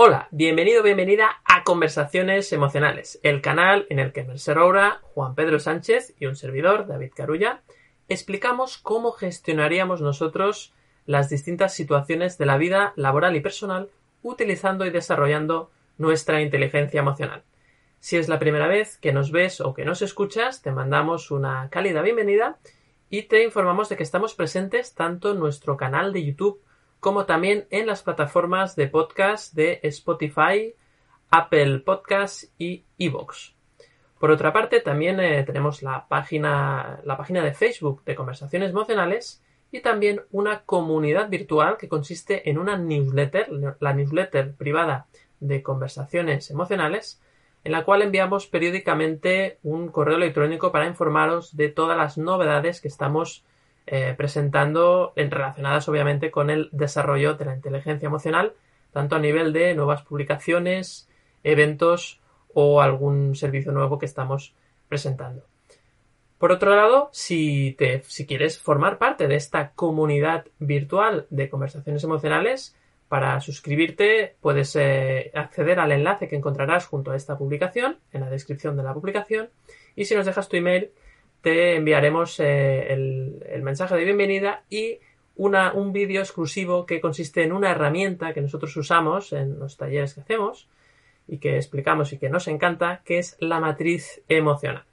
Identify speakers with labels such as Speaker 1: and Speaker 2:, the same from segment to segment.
Speaker 1: Hola, bienvenido, bienvenida a Conversaciones Emocionales, el canal en el que Mercer Roura, Juan Pedro Sánchez y un servidor, David Carulla, explicamos cómo gestionaríamos nosotros las distintas situaciones de la vida laboral y personal utilizando y desarrollando nuestra inteligencia emocional. Si es la primera vez que nos ves o que nos escuchas, te mandamos una cálida bienvenida y te informamos de que estamos presentes tanto en nuestro canal de YouTube como también en las plataformas de podcast de Spotify, Apple Podcasts y Evox. Por otra parte, también eh, tenemos la página, la página de Facebook de Conversaciones Emocionales y también una comunidad virtual que consiste en una newsletter, la newsletter privada de Conversaciones Emocionales, en la cual enviamos periódicamente un correo electrónico para informaros de todas las novedades que estamos eh, presentando en, relacionadas obviamente con el desarrollo de la inteligencia emocional, tanto a nivel de nuevas publicaciones, eventos o algún servicio nuevo que estamos presentando. Por otro lado, si, te, si quieres formar parte de esta comunidad virtual de conversaciones emocionales, para suscribirte puedes eh, acceder al enlace que encontrarás junto a esta publicación, en la descripción de la publicación, y si nos dejas tu email, te enviaremos eh, el, mensaje de bienvenida y una, un vídeo exclusivo que consiste en una herramienta que nosotros usamos en los talleres que hacemos y que explicamos y que nos encanta, que es la matriz emocional.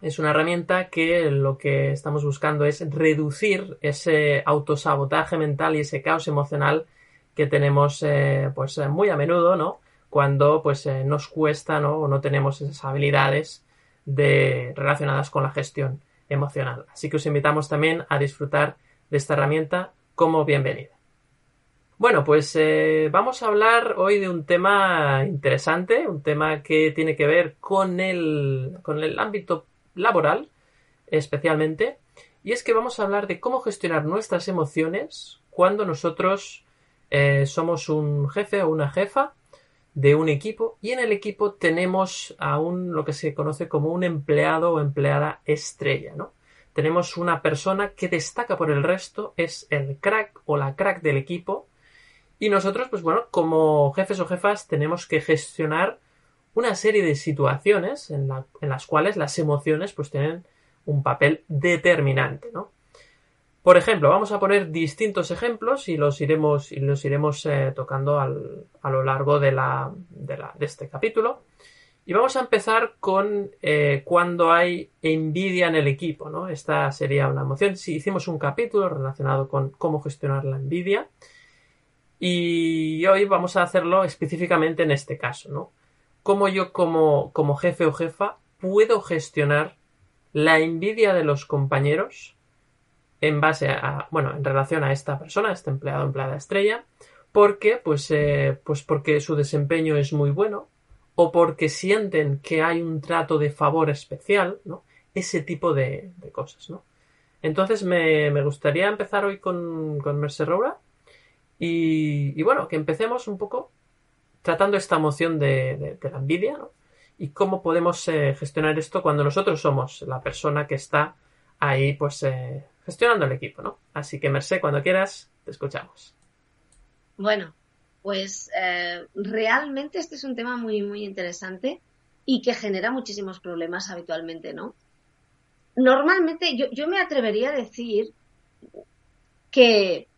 Speaker 1: Es una herramienta que lo que estamos buscando es reducir ese autosabotaje mental y ese caos emocional que tenemos eh, pues muy a menudo, ¿no? Cuando pues eh, nos cuesta, ¿no? O no tenemos esas habilidades de, relacionadas con la gestión emocional. Así que os invitamos también a disfrutar de esta herramienta como bienvenida. Bueno, pues eh, vamos a hablar hoy de un tema interesante, un tema que tiene que ver con el, con el ámbito laboral especialmente, y es que vamos a hablar de cómo gestionar nuestras emociones cuando nosotros eh, somos un jefe o una jefa de un equipo y en el equipo tenemos a un lo que se conoce como un empleado o empleada estrella, ¿no? Tenemos una persona que destaca por el resto, es el crack o la crack del equipo y nosotros, pues bueno, como jefes o jefas tenemos que gestionar una serie de situaciones en, las cuales las emociones pues tienen un papel determinante, ¿no? Por ejemplo, vamos a poner distintos ejemplos y los iremos, y los iremos eh, tocando a lo largo de, este capítulo. Y vamos a empezar con eh, cuando hay envidia en el equipo, ¿no? Esta sería una emoción. Si hicimos un capítulo relacionado con cómo gestionar la envidia. Y hoy vamos a hacerlo específicamente en este caso, ¿no? Cómo yo como, como jefe o jefa puedo gestionar la envidia de los compañeros en base a, bueno, en relación a esta persona, este empleado empleada estrella, porque, pues, eh, pues porque su desempeño es muy bueno, o porque sienten que hay un trato de favor especial, ¿no? Ese tipo de, cosas, ¿no? Entonces me, gustaría empezar hoy con, con Mercer Roura y, bueno, que empecemos un poco tratando esta emoción de, la envidia, ¿no? Y cómo podemos eh, gestionar esto cuando nosotros somos la persona que está ahí, pues, eh, gestionando el equipo, ¿no? Así que, Merced, cuando quieras, te escuchamos.
Speaker 2: Bueno, pues eh, realmente este es un tema muy, muy interesante y que genera muchísimos problemas habitualmente, ¿no? Normalmente yo, yo me atrevería a decir que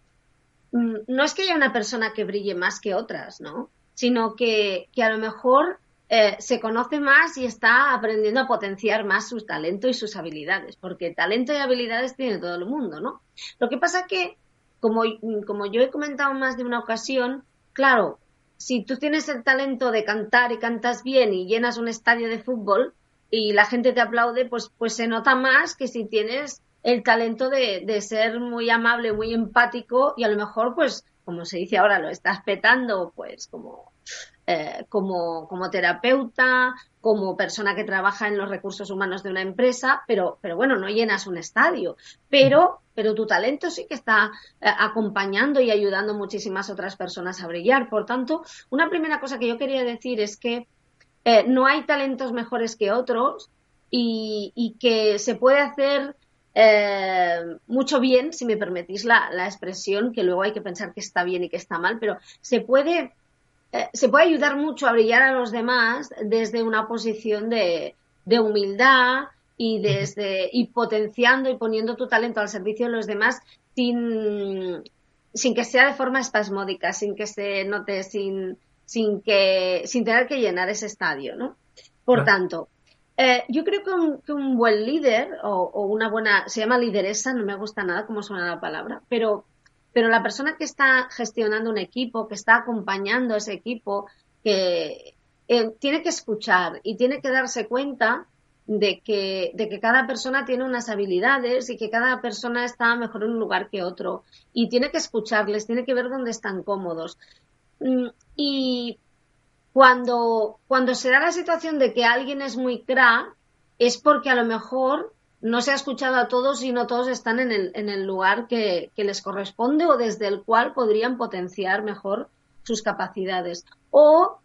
Speaker 2: mm, no es que haya una persona que brille más que otras, ¿no? Sino que, que a lo mejor eh, se conoce más y está aprendiendo a potenciar más sus talentos y sus habilidades, porque talento y habilidades tiene todo el mundo, ¿no? Lo que pasa que, como, como yo he comentado más de una ocasión, claro, si tú tienes el talento de cantar y cantas bien y llenas un estadio de fútbol y la gente te aplaude, pues, pues se nota más que si tienes el talento de, de ser muy amable, muy empático y a lo mejor, pues, como se dice ahora, lo estás petando, pues como eh, como, como, terapeuta, como persona que trabaja en los recursos humanos de una empresa, pero, pero bueno, no llenas un estadio. Pero, pero tu talento sí que está eh, acompañando y ayudando a muchísimas otras personas a brillar. Por tanto, una primera cosa que yo quería decir es que eh, no hay talentos mejores que otros y, que se puede hacer mucho bien, si me permitís la, la, expresión, que luego hay que pensar que está bien y que está mal, pero se puede eh, se puede ayudar mucho a brillar a los demás desde una posición de, de humildad y desde y potenciando y poniendo tu talento al servicio de los demás sin, sin que sea de forma espasmódica, sin que se note, sin, sin que, sin tener que llenar ese estadio, ¿no? Por tanto, eh, yo creo que un, que un buen líder o, o, una buena, se llama lideresa, no me gusta nada cómo suena la palabra, pero, pero la persona que está gestionando un equipo, que está acompañando a ese equipo, que eh, tiene que escuchar y tiene que darse cuenta de que, de que cada persona tiene unas habilidades y que cada persona está mejor en un lugar que otro. Y tiene que escucharles, tiene que ver dónde están cómodos. Mm, y cuando, cuando se da la situación de que alguien es muy crack, es porque a lo mejor no se ha escuchado a todos y no todos están en el, en el lugar que, les corresponde o desde el cual podrían potenciar mejor sus capacidades. O,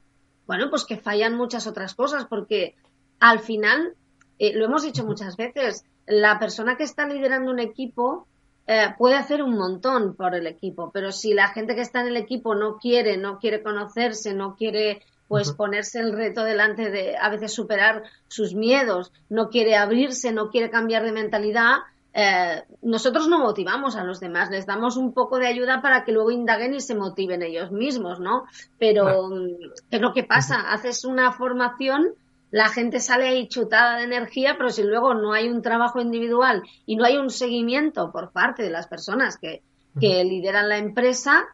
Speaker 2: bueno, pues que fallan muchas otras cosas, porque al final, eh, lo hemos dicho muchas veces, la persona que está liderando un equipo eh, puede hacer un montón por el equipo, pero si la gente que está en el equipo no quiere, no quiere conocerse, no quiere pues ponerse el reto delante de a veces superar sus miedos, no quiere abrirse, no quiere cambiar de mentalidad, eh, nosotros no motivamos a los demás, les damos un poco de ayuda para que luego indaguen y se motiven ellos mismos, ¿no? Pero, ¿qué es lo que pasa? Haces una formación, la gente sale ahí chutada de energía, pero si luego no hay un trabajo individual y no hay un seguimiento por parte de las personas que, que lideran la empresa,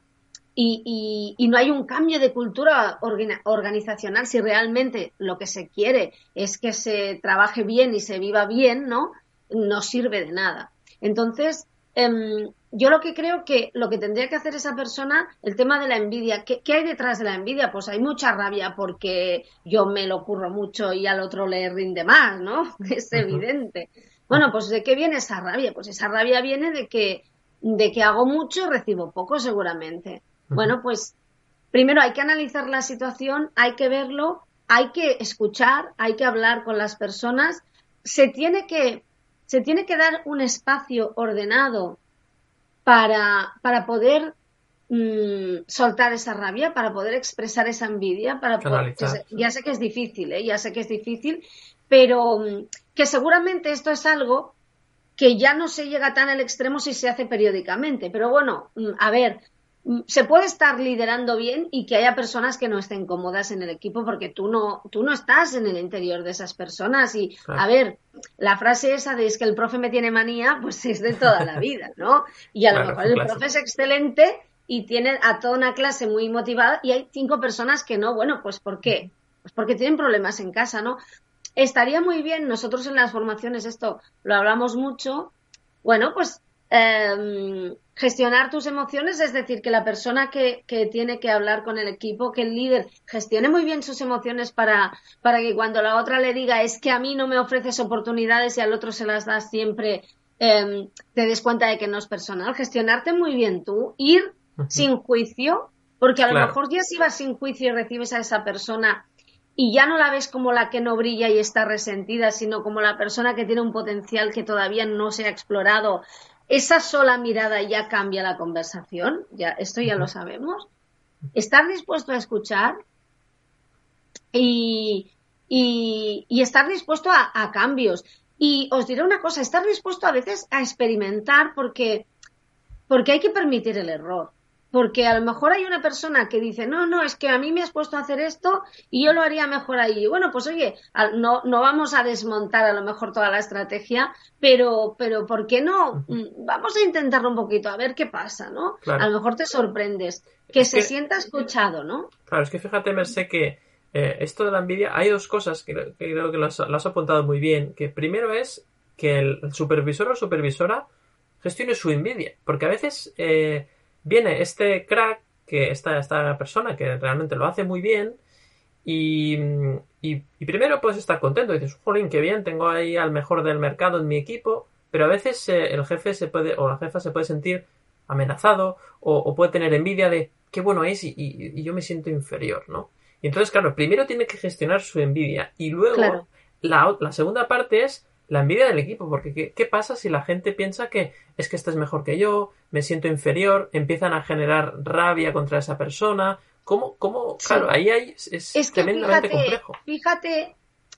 Speaker 2: y, y, y, no hay un cambio de cultura organizacional si realmente lo que se quiere es que se trabaje bien y se viva bien, ¿no? No sirve de nada. Entonces, eh, yo lo que creo que lo que tendría que hacer esa persona, el tema de la envidia, ¿qué, ¿qué, hay detrás de la envidia? Pues hay mucha rabia porque yo me lo curro mucho y al otro le rinde más, ¿no? Es evidente. Bueno, pues ¿de qué viene esa rabia? Pues esa rabia viene de que, de que hago mucho y recibo poco seguramente. Bueno, pues primero hay que analizar la situación, hay que verlo, hay que escuchar, hay que hablar con las personas. Se tiene que, se tiene que dar un espacio ordenado para, para poder mmm, soltar esa rabia, para poder expresar esa envidia, para poder, ya sé que es difícil, ¿eh? ya sé que es difícil, pero mm, que seguramente esto es algo que ya no se llega tan al extremo si se hace periódicamente. Pero bueno, mm, a ver, se puede estar liderando bien y que haya personas que no estén cómodas en el equipo porque tú no, tú no estás en el interior de esas personas. Y, claro. a ver, la frase esa de es que el profe me tiene manía, pues es de toda la vida, ¿no? Y a claro, lo mejor el profe es excelente y tiene a toda una clase muy motivada y hay cinco personas que no. Bueno, pues ¿por qué? Pues porque tienen problemas en casa, ¿no? Estaría muy bien, nosotros en las formaciones esto lo hablamos mucho, bueno, pues eh, gestionar tus emociones, es decir, que la persona que, que, tiene que hablar con el equipo, que el líder gestione muy bien sus emociones para, para que cuando la otra le diga es que a mí no me ofreces oportunidades y al otro se las das siempre, eh, te des cuenta de que no es personal. Gestionarte muy bien tú, ir uh -huh. sin juicio, porque a lo mejor ya si vas sin juicio y recibes a esa persona y ya no la ves como la que no brilla y está resentida, sino como la persona que tiene un potencial que todavía no se ha explorado, esa sola mirada ya cambia la conversación, ya, esto ya lo sabemos. Estar dispuesto a escuchar y, y, y estar dispuesto a, a, cambios. Y os diré una cosa, estar dispuesto a veces a experimentar porque, porque hay que permitir el error. Porque a lo mejor hay una persona que dice, no, no, es que a mí me has puesto a hacer esto y yo lo haría mejor ahí. Bueno, pues oye, no, no vamos a desmontar a lo mejor toda la estrategia, pero, pero ¿por qué no? Vamos a intentarlo un poquito, a ver qué pasa, ¿no? Claro. A lo mejor te sorprendes. Que es se que, sienta escuchado, ¿no?
Speaker 1: Claro, es que fíjate, Mercé, que eh, esto de la envidia, hay dos cosas que, que creo que lo has, lo has apuntado muy bien. Que primero es que el supervisor o supervisora gestione su envidia, porque a veces... Eh, viene este crack, que esta, esta persona que realmente lo hace muy bien, y, y, y, primero puedes estar contento, dices, jolín, qué bien, tengo ahí al mejor del mercado en mi equipo, pero a veces eh, el jefe se puede, o la jefa se puede sentir amenazado, o, o puede tener envidia de qué bueno es y, y, yo me siento inferior, ¿no? Y entonces, claro, primero tiene que gestionar su envidia, y luego claro. la, la segunda parte es la envidia del equipo, porque ¿qué, ¿qué, pasa si la gente piensa que es que este es mejor que yo, me siento inferior, empiezan a generar rabia contra esa persona, ¿Cómo, cómo? Claro, ahí hay, es, tremendamente complejo.
Speaker 2: Fíjate,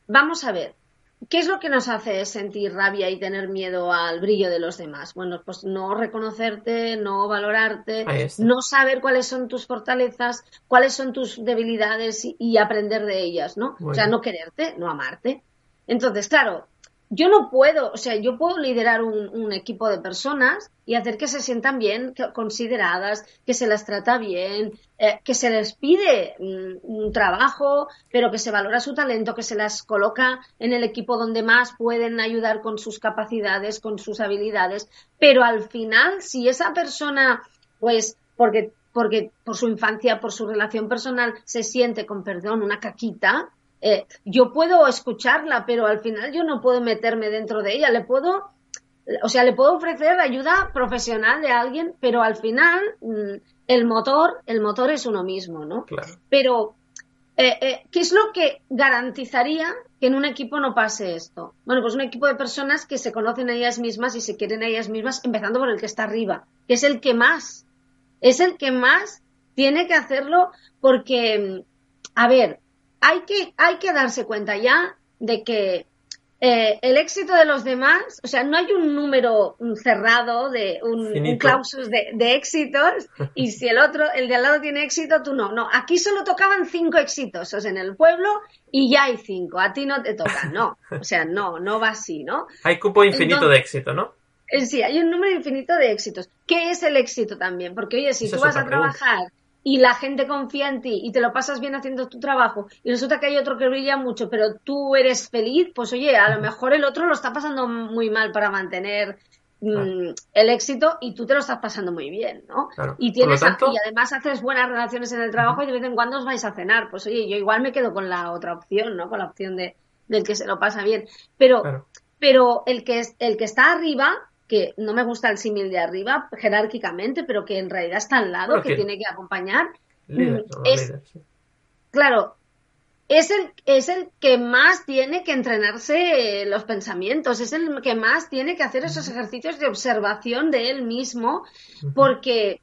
Speaker 2: vamos a ver, ¿Qué es lo que nos hace sentir rabia y tener miedo al brillo de los demás? Bueno, pues no reconocerte, no valorarte, no saber cuáles son tus fortalezas, cuáles son tus debilidades y, aprender de ellas, ¿no? O sea, no quererte, no amarte. Entonces, claro, yo no puedo, o sea, yo puedo liderar un, equipo de personas y hacer que se sientan bien consideradas, que se las trata bien, eh, que se les pide mm, un, trabajo, pero que se valora su talento, que se las coloca en el equipo donde más pueden ayudar con sus capacidades, con sus habilidades, pero al final, si esa persona, pues, porque, porque por su infancia, por su relación personal, se siente, con perdón, una caquita, eh, yo puedo escucharla, pero al final yo no puedo meterme dentro de ella. Le puedo, o sea, le puedo ofrecer ayuda profesional de alguien, pero al final mm, el motor, el motor es uno mismo, ¿no? Pero, eh, eh, ¿qué es lo que garantizaría que en un equipo no pase esto? Bueno, pues un equipo de personas que se conocen a ellas mismas y se quieren a ellas mismas, empezando por el que está arriba, que es el que más, es el que más tiene que hacerlo porque, mm, a ver, hay que, hay que darse cuenta ya de que eh, el éxito de los demás, o sea, no hay un número cerrado de un, clausus de, éxitos y si el otro, el de al lado tiene éxito, tú no. No, aquí solo tocaban cinco exitosos en el pueblo y ya hay cinco. A ti no te toca, no. O sea, no, no va así, ¿no?
Speaker 1: Hay cupo infinito de éxito, ¿no?
Speaker 2: Eh, sí, hay un número infinito de éxitos. ¿Qué es el éxito también? Porque, oye, si tú vas a trabajar y la gente confía en ti y te lo pasas bien haciendo tu trabajo y resulta que hay otro que brilla mucho, pero tú eres feliz, pues oye, a lo mejor el otro lo está pasando muy mal para mantener mm, el éxito y tú te lo estás pasando muy bien, ¿no? Y tienes y además haces buenas relaciones en el trabajo y de vez en cuando os vais a cenar, pues oye, yo igual me quedo con la otra opción, ¿no? Con la opción de del que se lo pasa bien, pero pero el que es el que está arriba que no me gusta el símil de arriba jerárquicamente, pero que en realidad está al lado, que tiene que acompañar. Mm, es, Claro, es el, es el que más tiene que entrenarse los pensamientos, es el que más tiene que hacer esos ejercicios de observación de él mismo, porque,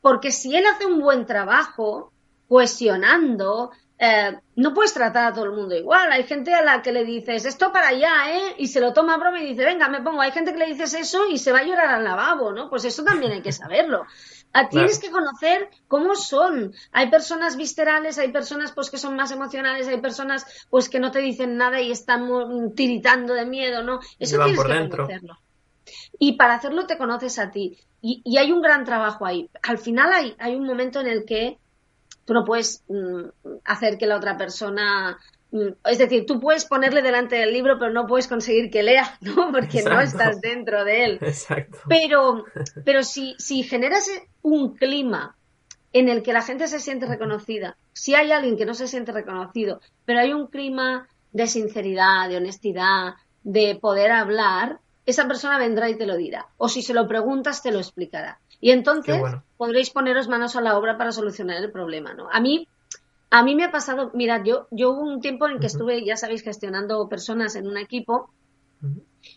Speaker 2: porque si él hace un buen trabajo, cuestionando, eh, no puedes tratar a todo el mundo igual. Hay gente a la que le dices esto para allá, ¿eh? Y se lo toma a broma y dice, venga, me pongo. Hay gente que le dices eso y se va a llorar al lavabo, ¿no? Pues eso también hay que saberlo. Ah, tienes que conocer cómo son. Hay personas viscerales, hay personas pues que son más emocionales, hay personas pues que no te dicen nada y están tiritando de miedo, ¿no? Eso tienes que conocerlo. Y para hacerlo te conoces a ti. Y, y, hay un gran trabajo ahí. Al final hay, hay un momento en el que tú no puedes mm, hacer que la otra persona mm, es decir, tú puedes ponerle delante del libro, pero no puedes conseguir que lea, ¿no? Porque no estás dentro de él.
Speaker 1: Exacto.
Speaker 2: Pero, pero si, si generas un clima en el que la gente se siente reconocida, si hay alguien que no se siente reconocido, pero hay un clima de sinceridad, de honestidad, de poder hablar, esa persona vendrá y te lo dirá. O si se lo preguntas, te lo explicará. Y entonces podréis poneros manos a la obra para solucionar el problema, ¿no? A mí, a mí me ha pasado, mirad, yo, yo hubo un tiempo en que estuve, ya sabéis, gestionando personas en un equipo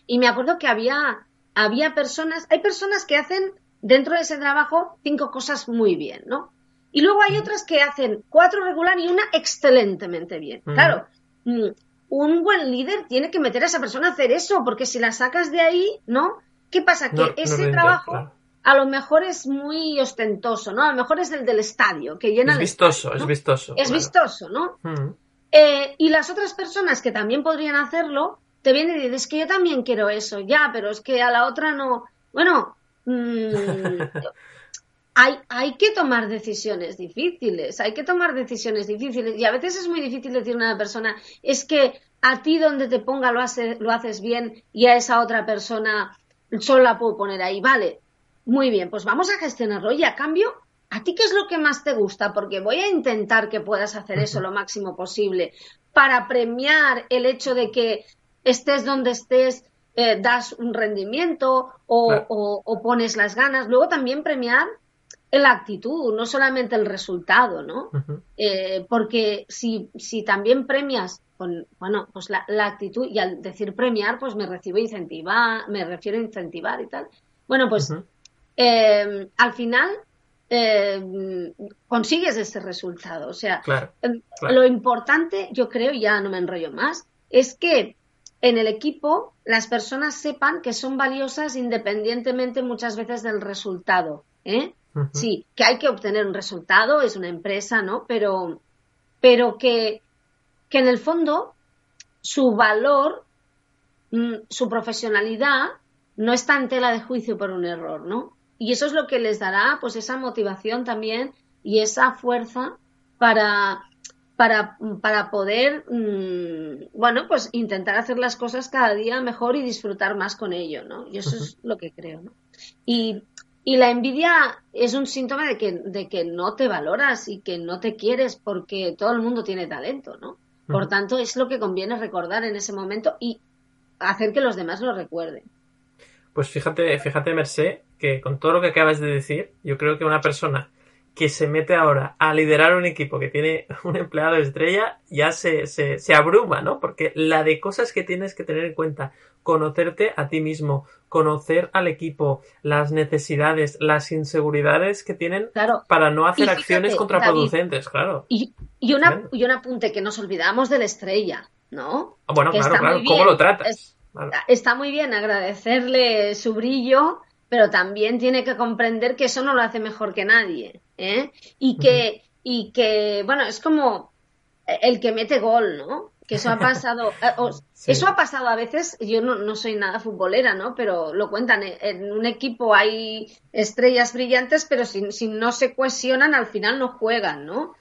Speaker 2: y me acuerdo que había, había personas, hay personas que hacen dentro de ese trabajo cinco cosas muy bien, ¿no? Y luego hay otras que hacen cuatro regular y una excelentemente bien. Claro, mm, un buen líder tiene que meter a esa persona a hacer eso, porque si la sacas de ahí, ¿no? ¿Qué pasa? Que ese trabajo a lo mejor es muy ostentoso, ¿no? A lo mejor es el del estadio, que llena...
Speaker 1: Es vistoso, es vistoso.
Speaker 2: Es vistoso, ¿no? Mm. Eh, y las otras personas que también podrían hacerlo, te vienen y dicen, es que yo también quiero eso, ya, pero es que a la otra no... Bueno, mm, hay, hay que tomar decisiones difíciles, hay que tomar decisiones difíciles. Y a veces es muy difícil decirle a una persona, es que a ti donde te ponga lo, hace, lo haces bien y a esa otra persona solo la puedo poner ahí. Vale, muy bien, pues vamos a gestionarlo. Y a cambio, ¿a ti qué es lo que más te gusta? Porque voy a intentar que puedas hacer eso lo máximo posible para premiar el hecho de que estés donde estés, eh, das un rendimiento o, pones las ganas. Luego también premiar la actitud, no solamente el resultado, ¿no? Eh, porque si, si también premias con, bueno, pues la, actitud, y al decir premiar, pues me recibo incentivar, me refiero a incentivar y tal. Bueno, pues eh, al final eh, consigues ese resultado. O sea,
Speaker 1: Claro,
Speaker 2: em,
Speaker 1: claro.
Speaker 2: lo importante, yo creo, y ya no me enrollo más, es que en el equipo las personas sepan que son valiosas independientemente muchas veces del resultado. ¿eh? Sí, que hay que obtener un resultado, es una empresa, ¿no? Pero, pero que, que en el fondo su valor, mm, su profesionalidad, no está en tela de juicio por un error, ¿no? Y eso es lo que les dará, pues, esa motivación también y esa fuerza para, para, para poder, mm, bueno, pues intentar hacer las cosas cada día mejor y disfrutar más con ello, ¿no? Y eso es lo que creo, ¿no? Y, y la envidia es un síntoma de que, de que no te valoras y que no te quieres porque todo el mundo tiene talento, ¿no? Por tanto, es lo que conviene recordar en ese momento y hacer que los demás lo recuerden.
Speaker 1: Pues fíjate, fíjate, Merced, que con todo lo que acabas de decir, yo creo que una persona que se mete ahora a liderar un equipo que tiene un empleado estrella ya se, se, se abruma, ¿no? Porque la de cosas que tienes que tener en cuenta, conocerte a ti mismo, conocer al equipo, las necesidades, las inseguridades que tienen
Speaker 2: Claro.
Speaker 1: para no hacer
Speaker 2: fíjate,
Speaker 1: acciones contraproducentes, claro.
Speaker 2: Y, y, una, y un apunte que nos olvidamos de la estrella, ¿no?
Speaker 1: Ah, Bueno,
Speaker 2: que
Speaker 1: claro, claro, ¿cómo
Speaker 2: bien.
Speaker 1: lo tratas?
Speaker 2: Es-
Speaker 1: Claro.
Speaker 2: Está muy bien agradecerle su brillo, pero también tiene que comprender que eso no lo hace mejor que nadie. ¿eh? Y que, y que, bueno, es como el que mete gol, ¿no? Que eso ha pasado. eh,
Speaker 1: Sí.
Speaker 2: Eso ha pasado a veces, yo no, no soy nada futbolera, ¿no? Pero lo cuentan, en- en un equipo hay estrellas brillantes, pero si, si no se cohesionan, al final no juegan, ¿no?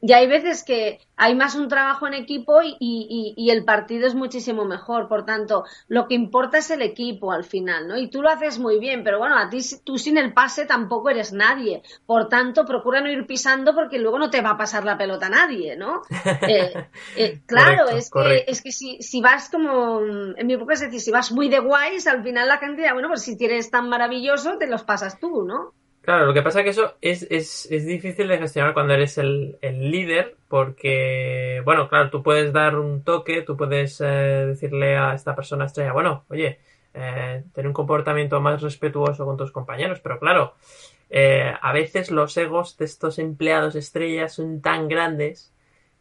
Speaker 2: Y hay veces que hay más un trabajo en equipo y, y- y el partido es muchísimo mejor. Por tanto, lo que importa es el equipo al final, ¿no? Y tú lo haces muy bien, pero bueno, a ti tú sin el pase tampoco eres nadie. Por tanto, procura no ir pisando porque luego no te va a pasar la pelota a nadie, ¿no? Eh, eh, claro,
Speaker 1: Correcto,
Speaker 2: es que, es que si, si vas como, en mi época es decir, si vas muy de guays, al final la dirá, bueno, pues si eres tan maravilloso, te los pasas tú, ¿no?
Speaker 1: Claro, lo que pasa es que eso es, es, es difícil de gestionar cuando eres el, el líder, porque, bueno, claro, tú puedes dar un toque, tú puedes eh, decirle a esta persona estrella, bueno, oye, eh, ten un comportamiento más respetuoso con tus compañeros, pero claro, eh, a veces los egos de estos empleados estrellas son tan grandes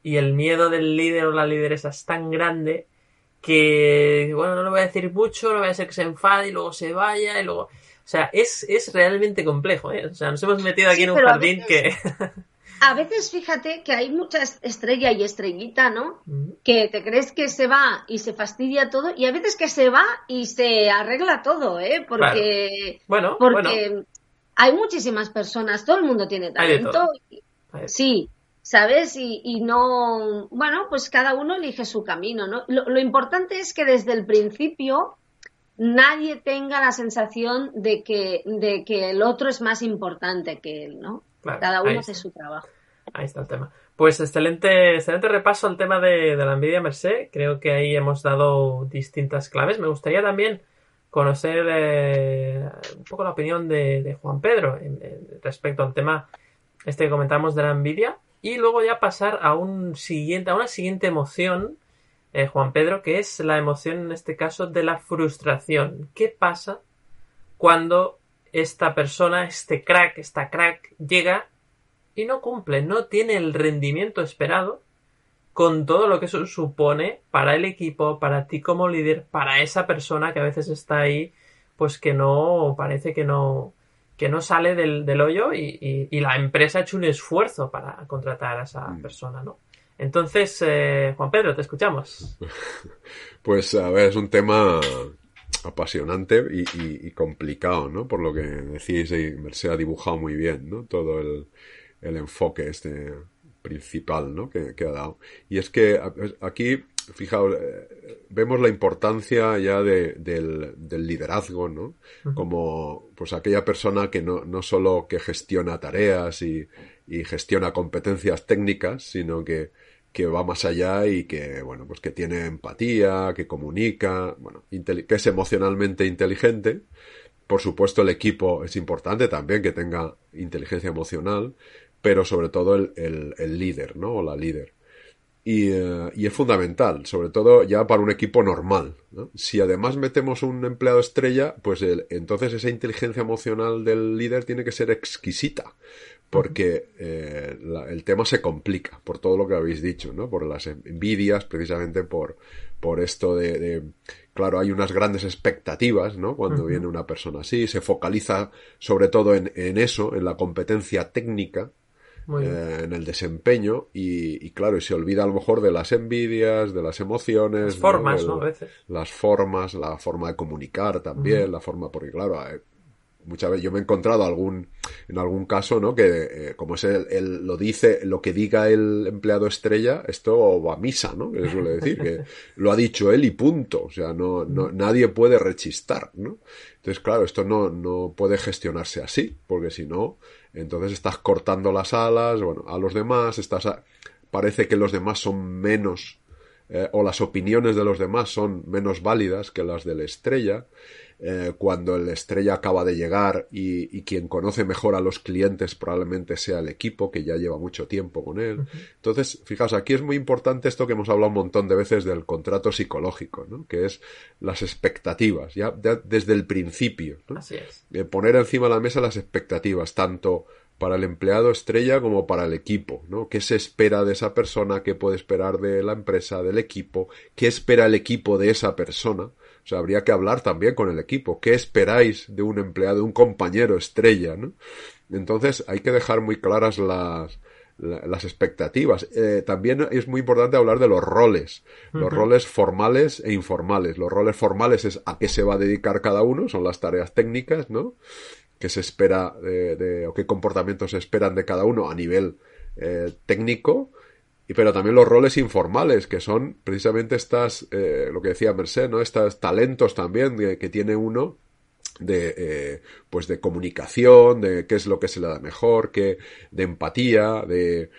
Speaker 1: y el miedo del líder o la lideresa es tan grande que, bueno, no le voy a decir mucho, no voy a hacer que se enfade y luego se vaya y luego... O sea, es, es realmente complejo, ¿eh? O sea, nos hemos metido aquí
Speaker 2: Sí,
Speaker 1: en un
Speaker 2: a
Speaker 1: jardín
Speaker 2: veces-
Speaker 1: que...
Speaker 2: A veces fíjate que hay mucha est- estrella y estrellita, ¿no? Que te crees que se va y se fastidia todo y a veces que se va y se arregla todo, ¿eh? Porque,
Speaker 1: bueno, bueno,
Speaker 2: porque hay muchísimas personas, todo el mundo tiene
Speaker 1: Hay de
Speaker 2: talento.
Speaker 1: todo.
Speaker 2: Sí, ¿sabes? Y, y no, bueno, pues cada uno elige su camino, ¿no? Lo, lo importante es que desde el principio nadie tenga la sensación de que, de que el otro es más importante que él, ¿no? Cada uno hace su trabajo.
Speaker 1: Ahí está el tema. Pues excelente, excelente repaso al tema de, de la envidia Merced. Creo que ahí hemos dado distintas claves. Me gustaría también conocer eh, un poco la opinión de, de Juan Pedro en- en- respecto al tema este que comentamos de la envidia. Y luego ya pasar a un siguiente, a una siguiente emoción, eh, Juan Pedro, que es la emoción en este caso de la frustración. ¿Qué pasa cuando esta persona, este crack, esta crack, llega y no cumple, no tiene el rendimiento esperado con todo lo que eso supone para el equipo, para ti como líder, para esa persona que a veces está ahí, pues que no, parece que no, que no sale del, del hoyo y, y- y la empresa ha hecho un esfuerzo para contratar a esa
Speaker 3: Mm.
Speaker 1: persona, ¿no? Entonces, eh, Juan Pedro, te escuchamos.
Speaker 3: Pues a ver, es un tema apasionante y, y- y complicado, ¿no? Por lo que decís, y se ha dibujado muy bien, ¿no? Todo el, el enfoque este principal, ¿no? Que, que ha dado. Y es que aquí, fijaos, eh, vemos la importancia ya de- del, del liderazgo, ¿no? Como pues aquella persona que no, no solo que gestiona tareas y, y gestiona competencias técnicas, sino que, que va más allá y que, bueno, pues que tiene empatía, que comunica, bueno, que es emocionalmente inteligente. Por supuesto, el equipo es importante también que tenga inteligencia emocional, pero sobre todo el, el- el líder, ¿no? O la líder. y, eh, y, es fundamental, sobre todo ya para un equipo normal. ¿no? Si además metemos un empleado estrella, pues el, entonces esa inteligencia emocional del líder tiene que ser exquisita, porque eh, la, el tema se complica por todo lo que habéis dicho, ¿no? Por las envidias, precisamente por, por esto de, de claro, hay unas grandes expectativas, ¿no? Cuando uh -huh. viene una persona así, se focaliza sobre todo en, en eso, en la competencia técnica, eh, en el desempeño y, y, claro, y se olvida a lo mejor de las envidias, de las emociones,
Speaker 1: las formas,
Speaker 3: ¿no?
Speaker 1: ¿no? A veces.
Speaker 3: Las formas, la forma de comunicar también, uh -huh. la forma, porque claro, eh, muchas veces yo me he encontrado algún en algún caso no que eh, como es el, el, lo dice lo que diga el empleado estrella esto va a misa no que se suele decir que lo ha dicho él y punto. O sea no, no nadie puede rechistar no entonces claro esto no no puede gestionarse así porque si no entonces estás cortando las alas bueno a los demás estás a, parece que los demás son menos eh, o las opiniones de los demás son menos válidas que las de la estrella eh, cuando el estrella acaba de llegar y, y, quien conoce mejor a los clientes probablemente sea el equipo que ya lleva mucho tiempo con él. Uh -huh. Entonces, fijaos, aquí es muy importante esto que hemos hablado un montón de veces del contrato psicológico, ¿no? que es las expectativas, ya, ya desde el principio. ¿no?
Speaker 1: Así es.
Speaker 3: Eh, poner encima de la mesa las expectativas, tanto para el empleado estrella como para el equipo, ¿no? ¿Qué se espera de esa persona? ¿Qué puede esperar de la empresa, del equipo? ¿Qué espera el equipo de esa persona? O sea, habría que hablar también con el equipo. ¿Qué esperáis de un empleado, de un compañero estrella, ¿no? Entonces, hay que dejar muy claras las, las expectativas. Eh, también es muy importante hablar de los roles, los uh -huh. roles formales e informales. Los roles formales es a qué se va a dedicar cada uno, son las tareas técnicas, ¿no? Qué se espera de, o qué comportamientos se esperan de cada uno a nivel eh, técnico, y, pero también los roles informales, que son precisamente estas, eh, lo que decía Merced, ¿no? Estos talentos también de, que tiene uno de eh, pues de comunicación, de qué es lo que se le da mejor, que de empatía, de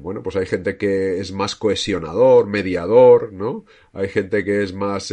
Speaker 3: bueno, pues hay gente que es más cohesionador, mediador, ¿no? Hay gente que es más,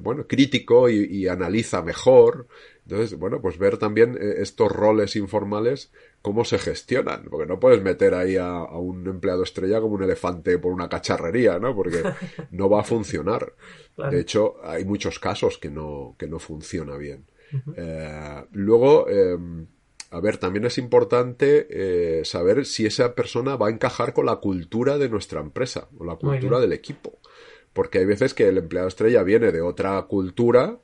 Speaker 3: bueno, crítico y, analiza mejor. Entonces, bueno, pues ver también eh, estos roles informales, cómo se gestionan, porque no puedes meter ahí a, a, un empleado estrella como un elefante por una cacharrería, ¿no? Porque no va a funcionar. Claro. De hecho, hay muchos casos que no, que no funciona bien. Uh -huh. luego, em, a ver, también es importante eh, saber si esa persona va a encajar con la cultura de nuestra empresa o la cultura del equipo. Porque hay veces que el empleado estrella viene de otra cultura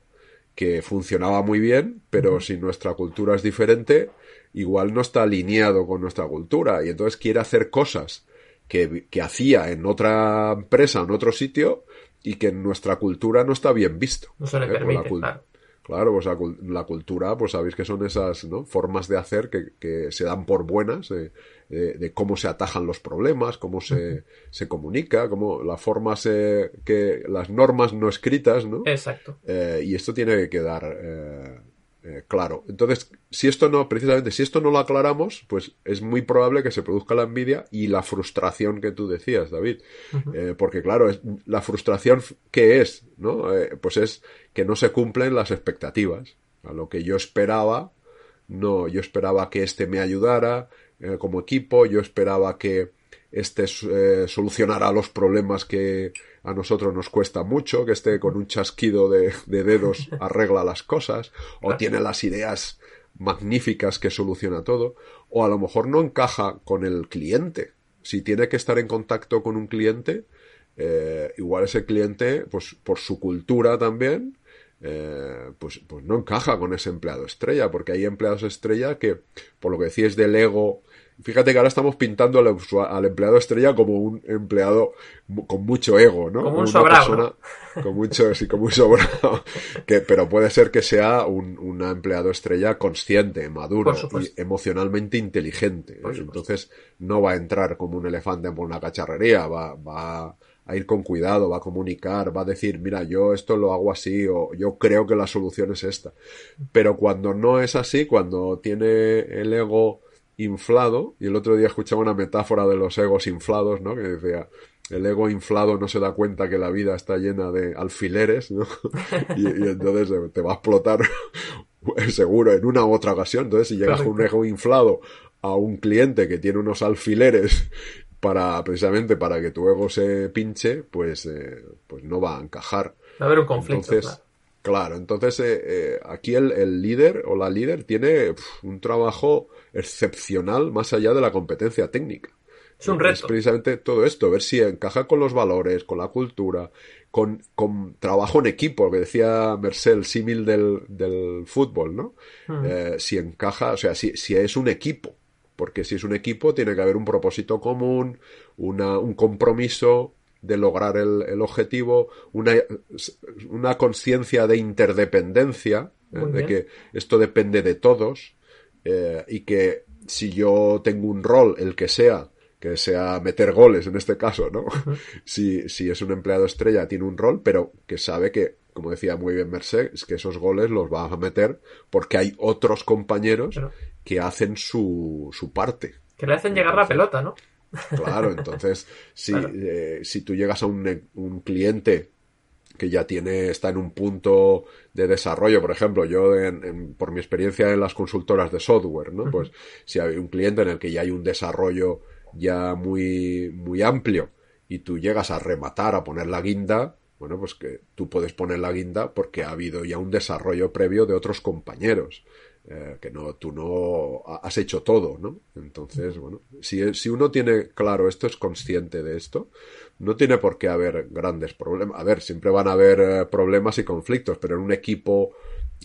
Speaker 3: que funcionaba muy bien, pero si nuestra cultura es diferente, igual no está alineado con nuestra cultura y entonces quiere hacer cosas que, que hacía en otra empresa, en otro sitio, y que en nuestra cultura no está bien visto.
Speaker 1: No se le ¿eh? permite, claro.
Speaker 3: Claro, pues la, la, cultura, pues sabéis que son esas ¿no? formas de hacer que, que, se dan por buenas, de, de, de, cómo se atajan los problemas, cómo se, uh -huh. se comunica, cómo las formas eh, que, las normas no escritas, ¿no?
Speaker 1: Exacto.
Speaker 3: Eh, y esto tiene que quedar eh, eh, claro. Entonces, si esto no, precisamente, si esto no lo aclaramos, pues es muy probable que se produzca la envidia y la frustración que tú decías, David. Uh -huh. eh, porque, claro, es, la frustración, ¿qué es? ¿no? Eh, pues es que no se cumplen las expectativas. A lo que yo esperaba, no, yo esperaba que este me ayudara eh, como equipo, yo esperaba que este eh, solucionara los problemas que a nosotros nos cuesta mucho, que esté con un chasquido de, de dedos arregla las cosas, o tiene las ideas magníficas que soluciona todo, o a lo mejor no encaja con el cliente. Si tiene que estar en contacto con un cliente, eh, igual ese cliente, pues por su cultura también, eh, pues, pues no encaja con ese empleado estrella, porque hay empleados estrella que, por lo que decías del ego Fíjate que ahora estamos pintando al, al, empleado estrella como un empleado con mucho ego, ¿no?
Speaker 1: Como un sobrado.
Speaker 3: Persona con mucho, sí, como un sobrado. Que, pero puede ser que sea un, un empleado estrella consciente, maduro y emocionalmente inteligente. Entonces no va a entrar como un elefante por una cacharrería, va, va a ir con cuidado, va a comunicar, va a decir, mira, yo esto lo hago así o yo creo que la solución es esta. Pero cuando no es así, cuando tiene el ego inflado, y el otro día escuchaba una metáfora de los egos inflados, ¿no? Que decía, el ego inflado no se da cuenta que la vida está llena de alfileres, ¿no? y, y, entonces te va a explotar seguro en una u otra ocasión. Entonces, si llegas con un ego inflado a un cliente que tiene unos alfileres para precisamente para que tu ego se pinche, pues, eh, pues no va a encajar.
Speaker 1: Va a haber un conflicto.
Speaker 3: Entonces, claro. Entonces eh, eh, aquí el, el, líder o la líder tiene un trabajo excepcional más allá de la competencia técnica.
Speaker 1: Es un reto.
Speaker 3: Es precisamente todo esto, ver si encaja con los valores, con la cultura, con, con trabajo en equipo, que decía Mercel, símil del, del fútbol, ¿no?
Speaker 1: Hmm.
Speaker 3: Eh, si encaja, o sea, si, si es un equipo, porque si es un equipo tiene que haber un propósito común, una, un compromiso de lograr el, el objetivo, una, una conciencia de interdependencia, eh, de que esto depende de todos, eh, y que si yo tengo un rol, el que sea, que sea meter goles en este caso, ¿no? si, si es un empleado estrella, tiene un rol, pero que sabe que, como decía muy bien Merced, es que esos goles los va a meter porque hay otros compañeros
Speaker 1: Pero-
Speaker 3: que hacen su, su parte.
Speaker 1: Que le hacen llegar la pelota, ¿no?
Speaker 3: Claro, entonces, si,
Speaker 1: Claro.
Speaker 3: eh, si tú llegas a un, un cliente que ya tiene, está en un punto de desarrollo, por ejemplo, yo en- en- por mi experiencia en las consultoras de software, ¿no? Pues si hay un cliente en el que ya hay un desarrollo ya muy, muy amplio y tú llegas a rematar, a poner la guinda, bueno, pues que tú puedes poner la guinda porque ha habido ya un desarrollo previo de otros compañeros. Eh, que no, tú no ha- has hecho todo, ¿no? Entonces, bueno, si, si uno tiene claro esto, es consciente de esto, no tiene por qué haber grandes problemas. A ver, siempre van a haber eh, problemas y conflictos, pero en un equipo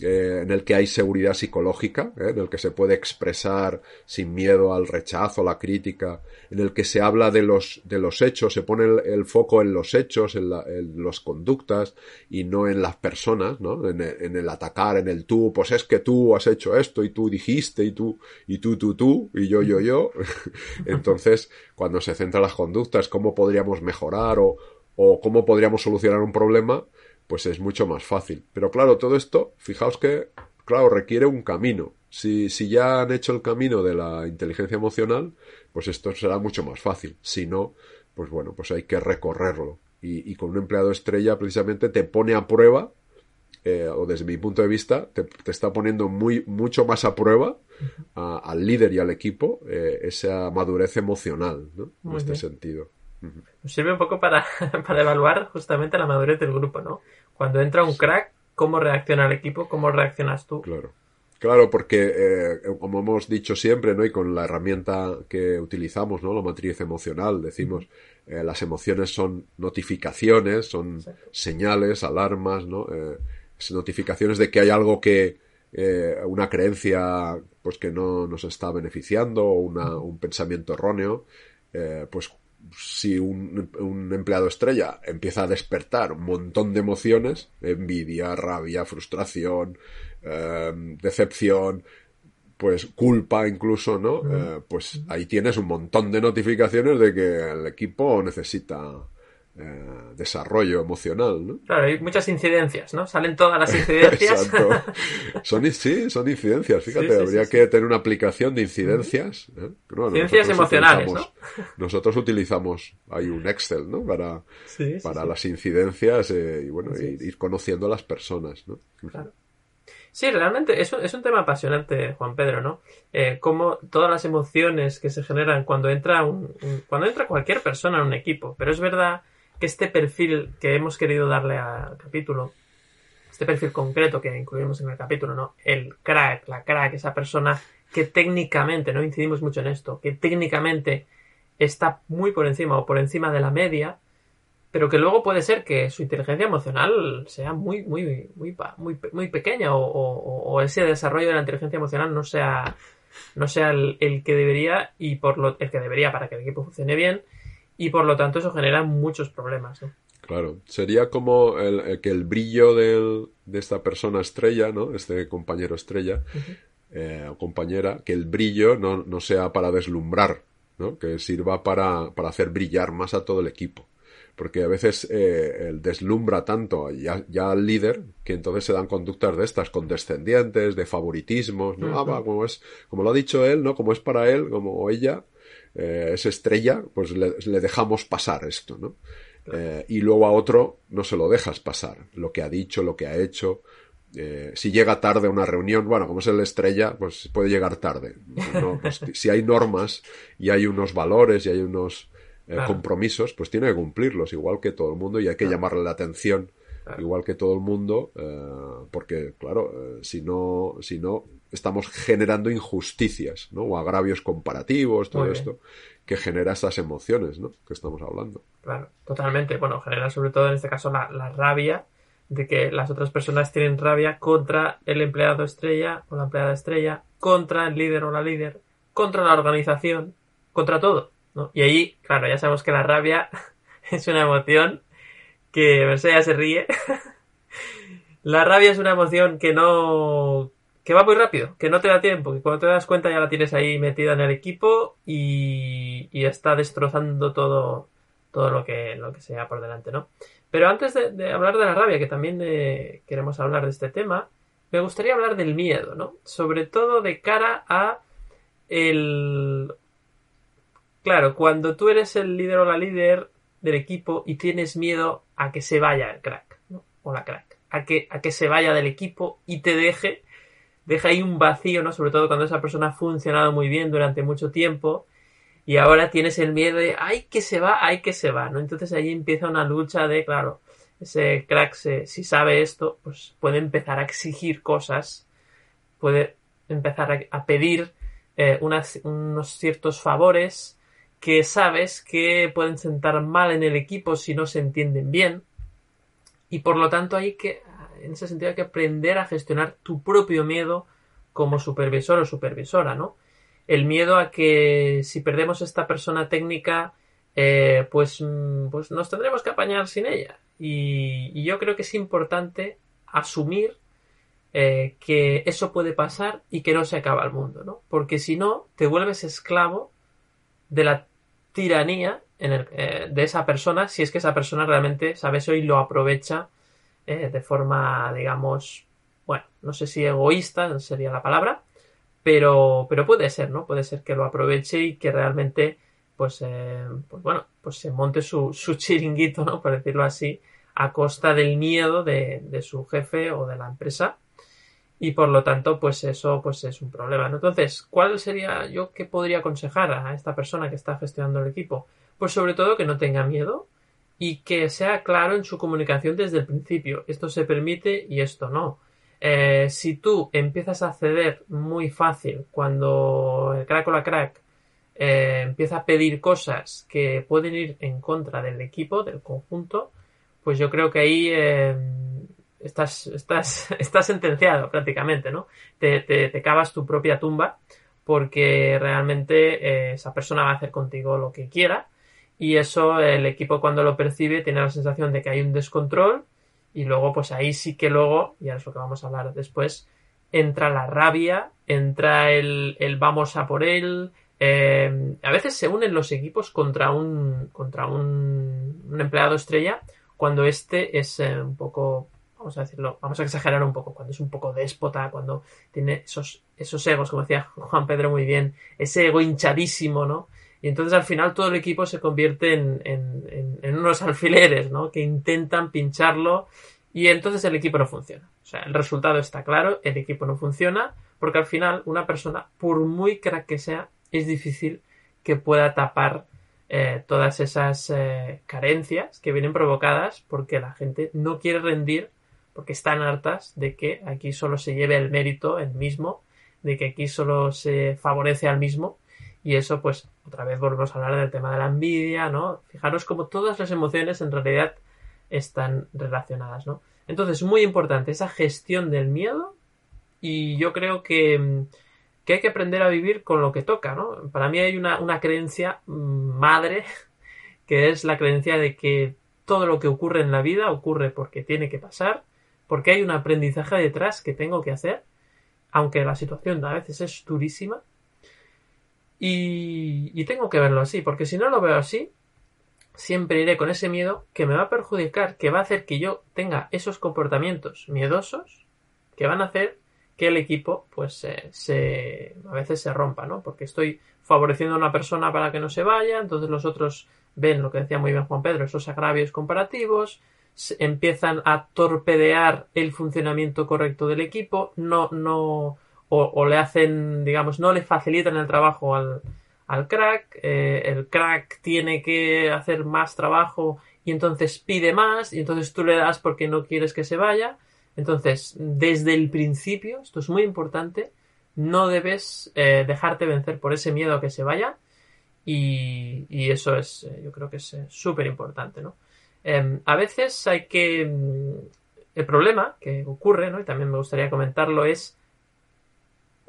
Speaker 3: eh, en el que hay seguridad psicológica, ¿eh? en el que se puede expresar sin miedo al rechazo, la crítica, en el que se habla de los, de los hechos, se pone el, foco en los hechos, en, la, en las conductas y no en las personas, ¿no? En el, en el atacar, en el tú, pues es que tú has hecho esto y tú dijiste y tú, y tú, tú, tú, y yo, yo, yo. Entonces, cuando se centra en las conductas, cómo podríamos mejorar o, o cómo podríamos solucionar un problema, pues es mucho más fácil. Pero claro, todo esto, fijaos que, claro, requiere un camino. Si, si ya han hecho el camino de la inteligencia emocional, pues esto será mucho más fácil. Si no, pues bueno, pues hay que recorrerlo. Y, y con un empleado estrella precisamente te pone a prueba, eh, o desde mi punto de vista, te, te está poniendo muy, mucho más a prueba a- al líder y al equipo eh, esa madurez emocional, ¿no? En este sentido.
Speaker 1: Nos sirve un poco para, para evaluar justamente la madurez del grupo, ¿no? Cuando entra un crack, ¿cómo reacciona el equipo? ¿Cómo reaccionas tú?
Speaker 3: Claro. Claro, porque eh, como hemos dicho siempre, ¿no? Y con la herramienta que utilizamos, ¿no? La matriz emocional, decimos, eh, las emociones son notificaciones, son señales, alarmas, ¿no? Eh, es notificaciones de que hay algo que, eh, una creencia, pues que no nos está beneficiando, o una, un pensamiento erróneo, eh, pues si un, un empleado estrella empieza a despertar un montón de emociones, envidia, rabia, frustración, eh, decepción, pues culpa incluso, ¿no? Eh, pues ahí tienes un montón de notificaciones de que el equipo necesita eh, desarrollo emocional, ¿no?
Speaker 1: Claro, hay muchas incidencias, ¿no? Salen todas las incidencias.
Speaker 3: Exacto. Son, sí, son incidencias. Fíjate,
Speaker 1: Sí, sí,
Speaker 3: habría
Speaker 1: sí,
Speaker 3: que tener una aplicación de incidencias. ¿eh? Bueno, nosotros
Speaker 1: emocionales,
Speaker 3: utilizamos- Nosotros utilizamos, hay un Excel, ¿no? Para, para las incidencias eh, y bueno, ir, conociendo a las personas, ¿no?
Speaker 1: Claro. Sí, realmente es un, es un tema apasionante, Juan Pedro, ¿no? Eh, cómo todas las emociones que se generan cuando entra un, un- cuando entra cualquier persona en un equipo. Pero es verdad este perfil que hemos querido darle al capítulo, este perfil concreto que incluimos en el capítulo, ¿no? El crack, la crack, esa persona que técnicamente, no incidimos mucho en esto, que técnicamente está muy por encima o por encima de la media, pero que luego puede ser que su inteligencia emocional sea muy muy muy muy, muy pequeña o ese desarrollo de la inteligencia emocional no sea no sea el, el que debería y por lo el que debería para que el equipo funcione bien y por lo tanto eso genera muchos problemas ¿no?
Speaker 3: Claro, sería como el, el que el brillo del- de esta persona estrella, ¿no? Este compañero estrella eh, o compañera, que el brillo no, no sea para deslumbrar, ¿no? Que sirva para, para hacer brillar más a todo el equipo. Porque a veces eh, el deslumbra tanto ya, ya al líder que entonces se dan conductas de estas condescendientes, de favoritismos, ¿no? Ah, va, como es, como lo ha dicho él, ¿no? Como es para él, como ella, eh, es estrella, pues le, le dejamos pasar esto, ¿no? Eh, y luego a otro no se lo dejas pasar. Lo que ha dicho, lo que ha hecho. Eh, si llega tarde a una reunión, bueno, como es el estrella, pues puede llegar tarde. ¿no? Pues si hay normas y hay unos valores y hay unos eh, compromisos, pues tiene que cumplirlos, igual que todo el mundo, y hay que llamarle la atención, igual que todo el mundo, porque, claro, si no, si no, estamos generando injusticias, ¿no? O agravios comparativos, todo esto, que genera estas emociones, ¿no? Que estamos hablando.
Speaker 1: Claro, totalmente. Bueno, genera sobre todo en este caso la, la rabia de que las otras personas tienen rabia contra el empleado estrella o la empleada estrella, contra el líder o la líder, contra la organización, contra todo. Y ahí, claro, ya sabemos que la rabia es una emoción que Mercedes se ríe. la rabia es una emoción que no que va muy rápido, que no te da tiempo, que cuando te das cuenta ya la tienes ahí metida en el equipo y, y está destrozando todo, todo lo que, lo que sea por delante, ¿no? Pero antes de, hablar de la rabia, que también eh, queremos hablar de este tema, me gustaría hablar del miedo, ¿no? Sobre todo de cara a el Claro, cuando tú eres el líder o la líder del equipo y tienes miedo a que se vaya el crack, ¿no? O la crack, a que, a que se vaya del equipo y te deje, deja ahí un vacío, ¿no? Sobre todo cuando esa persona ha funcionado muy bien durante mucho tiempo y ahora tienes el miedo de, ay, que se va, ay, que se va, ¿no? Entonces ahí empieza una lucha de, claro, ese crack, si sabe esto, pues puede empezar a exigir cosas, puede empezar a, pedir eh, unos ciertos favores, que sabes que pueden sentar mal en el equipo si no se entienden bien. Y por lo tanto hay que, en ese sentido, hay que aprender a gestionar tu propio miedo como supervisor o supervisora, ¿no? El miedo a que si perdemos esta persona técnica, eh, pues, mm, pues nos tendremos que apañar sin ella. Y, yo creo que es importante asumir eh, que eso puede pasar y que no se acaba el mundo, ¿no? Porque si no, te vuelves esclavo de la tiranía eh, de esa persona si es que esa persona realmente sabe eso y lo aprovecha eh, de forma, digamos, bueno, no sé si egoísta sería la palabra, pero, pero puede ser, ¿no? Puede ser que lo aproveche y que realmente, pues, eh, pues bueno, pues se monte su, su chiringuito, ¿no? Por decirlo así, a costa del miedo de, de su jefe o de la empresa y por lo tanto pues eso pues es un problema entonces cuál sería yo qué podría aconsejar a esta persona que está gestionando el equipo pues sobre todo que no tenga miedo y que sea claro en su comunicación desde el principio esto se permite y esto no eh, si tú empiezas a ceder muy fácil cuando el crack o la crack eh, empieza a pedir cosas que pueden ir en contra del equipo del conjunto pues yo creo que ahí eh, estás, estás, estás sentenciado prácticamente, ¿no? Te, te, cavas tu propia tumba porque realmente esa persona va a hacer contigo lo que quiera y eso el equipo cuando lo percibe tiene la sensación de que hay un descontrol y luego pues ahí sí que luego, y ahora es lo que vamos a hablar después, entra la rabia, entra el, el vamos a por él, eh, a veces se unen los equipos contra un, contra un, un empleado estrella cuando este es eh, un poco vamos a decirlo, vamos a exagerar un poco, cuando es un poco déspota, cuando tiene esos, esos egos, como decía Juan Pedro muy bien, ese ego hinchadísimo, ¿no? Y entonces al final todo el equipo se convierte en, en, unos alfileres, ¿no? Que intentan pincharlo y entonces el equipo no funciona. O sea, el resultado está claro, el equipo no funciona, porque al final una persona, por muy crack que sea, es difícil que pueda tapar eh, todas esas eh, carencias que vienen provocadas porque la gente no quiere rendir porque están hartas de que aquí solo se lleve el mérito el mismo, de que aquí solo se favorece al mismo y eso pues otra vez volvemos a hablar del tema de la envidia, ¿no? Fijaros como todas las emociones en realidad están relacionadas, ¿no? Entonces, muy importante esa gestión del miedo y yo creo que, que hay que aprender a vivir con lo que toca, ¿no? Para mí hay una, una creencia mm, madre que es la creencia de que todo lo que ocurre en la vida ocurre porque tiene que pasar porque hay un aprendizaje detrás que tengo que hacer, aunque la situación a veces es durísima, y, tengo que verlo así, porque si no lo veo así, siempre iré con ese miedo que me va a perjudicar, que va a hacer que yo tenga esos comportamientos miedosos que van a hacer que el equipo pues se a veces se rompa, ¿no? Porque estoy favoreciendo a una persona para que no se vaya, entonces los otros ven lo que decía muy bien Juan Pedro, esos agravios comparativos, empiezan a torpedear el funcionamiento correcto del equipo, no, no, o, le hacen, digamos, no le facilitan el trabajo al, al crack, eh, el crack tiene que hacer más trabajo y entonces pide más y entonces tú le das porque no quieres que se vaya. Entonces, desde el principio, esto es muy importante, no debes eh, dejarte vencer por ese miedo a que se vaya y, eso es, eh, yo creo que es súper importante, ¿no? Em, a veces hay que... Mm, el problema que ocurre, ¿no? Y también me gustaría comentarlo, es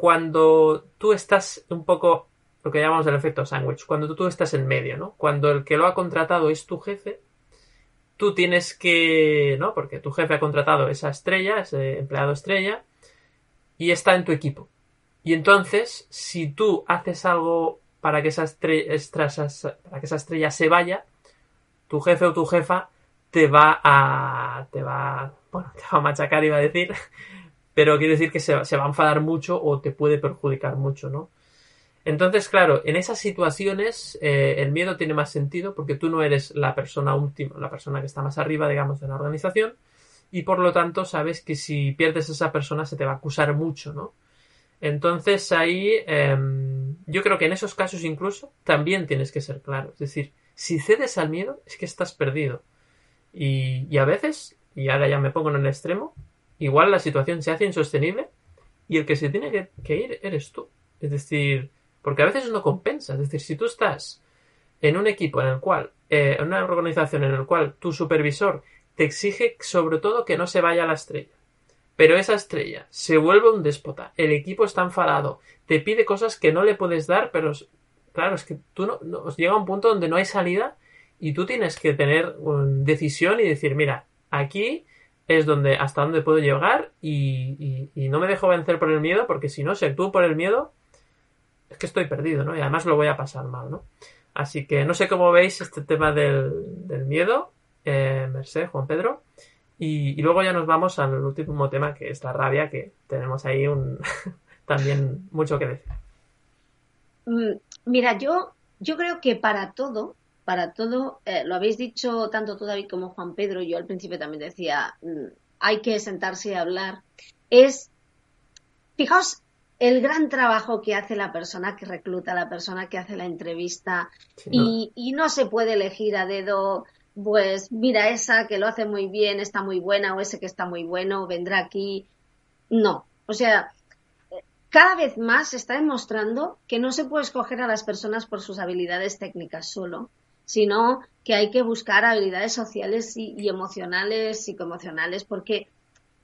Speaker 1: cuando tú estás un poco lo que llamamos el efecto sándwich, cuando tú, estás en medio, ¿no? Cuando el que lo ha contratado es tu jefe, tú tienes que, ¿no? Porque tu jefe ha contratado esa estrella, ese empleado estrella, y está en tu equipo. Y entonces, si tú haces algo para que esa estrella, para que esa estrella se vaya, tu jefe o tu jefa te va a, te va, bueno, te va a machacar, iba a decir, pero quiere decir que se, va a enfadar mucho o te puede perjudicar mucho, ¿no? Entonces, claro, en esas situaciones eh, el miedo tiene más sentido porque tú no eres la persona última, la persona que está más arriba, digamos, de la organización y por lo tanto sabes que si pierdes a esa persona se te va a acusar mucho, ¿no? Entonces ahí em, yo creo que en esos casos incluso también tienes que ser claro. Es decir, si cedes al miedo es que estás perdido. Y a veces, y ahora ya me pongo en el extremo, igual la situación se hace insostenible y el que se tiene que ir eres tú. Es decir, porque a veces no compensa. Es decir, si tú estás en un equipo en el cual, eh, en una organización en el cual tu supervisor te exige sobre todo que no se vaya a la estrella. Pero esa estrella se vuelve un déspota, el equipo está enfadado, te pide cosas que no le puedes dar, pero claro, es que tú no, llega a un punto donde no hay salida y tú tienes que tener una decisión y decir, mira, aquí es donde hasta dónde puedo llegar y, y, no me dejo vencer por el miedo, porque si no, si actúo por el miedo, es que estoy perdido, ¿no? Y además lo voy a pasar mal, ¿no? Así que no sé cómo veis este tema del, miedo, eh, Merced, Juan Pedro. Y, luego ya nos vamos al último tema que es la rabia, que tenemos ahí un también mucho que decir.
Speaker 2: Mm, mira, yo, yo creo que para todo, para todo, eh, lo habéis dicho tanto tú David como Juan Pedro, yo al principio también decía, mm, hay que sentarse y hablar, es, fijaos el gran trabajo que hace la persona que recluta, la persona que hace la entrevista y, no se puede elegir a dedo, pues mira esa que lo hace muy bien, está muy buena o ese que está muy bueno, vendrá aquí. No, o sea, cada vez más se está demostrando que no se puede escoger a las personas por sus habilidades técnicas solo, sino que hay que buscar habilidades sociales y, y emocionales, psicoemocionales, porque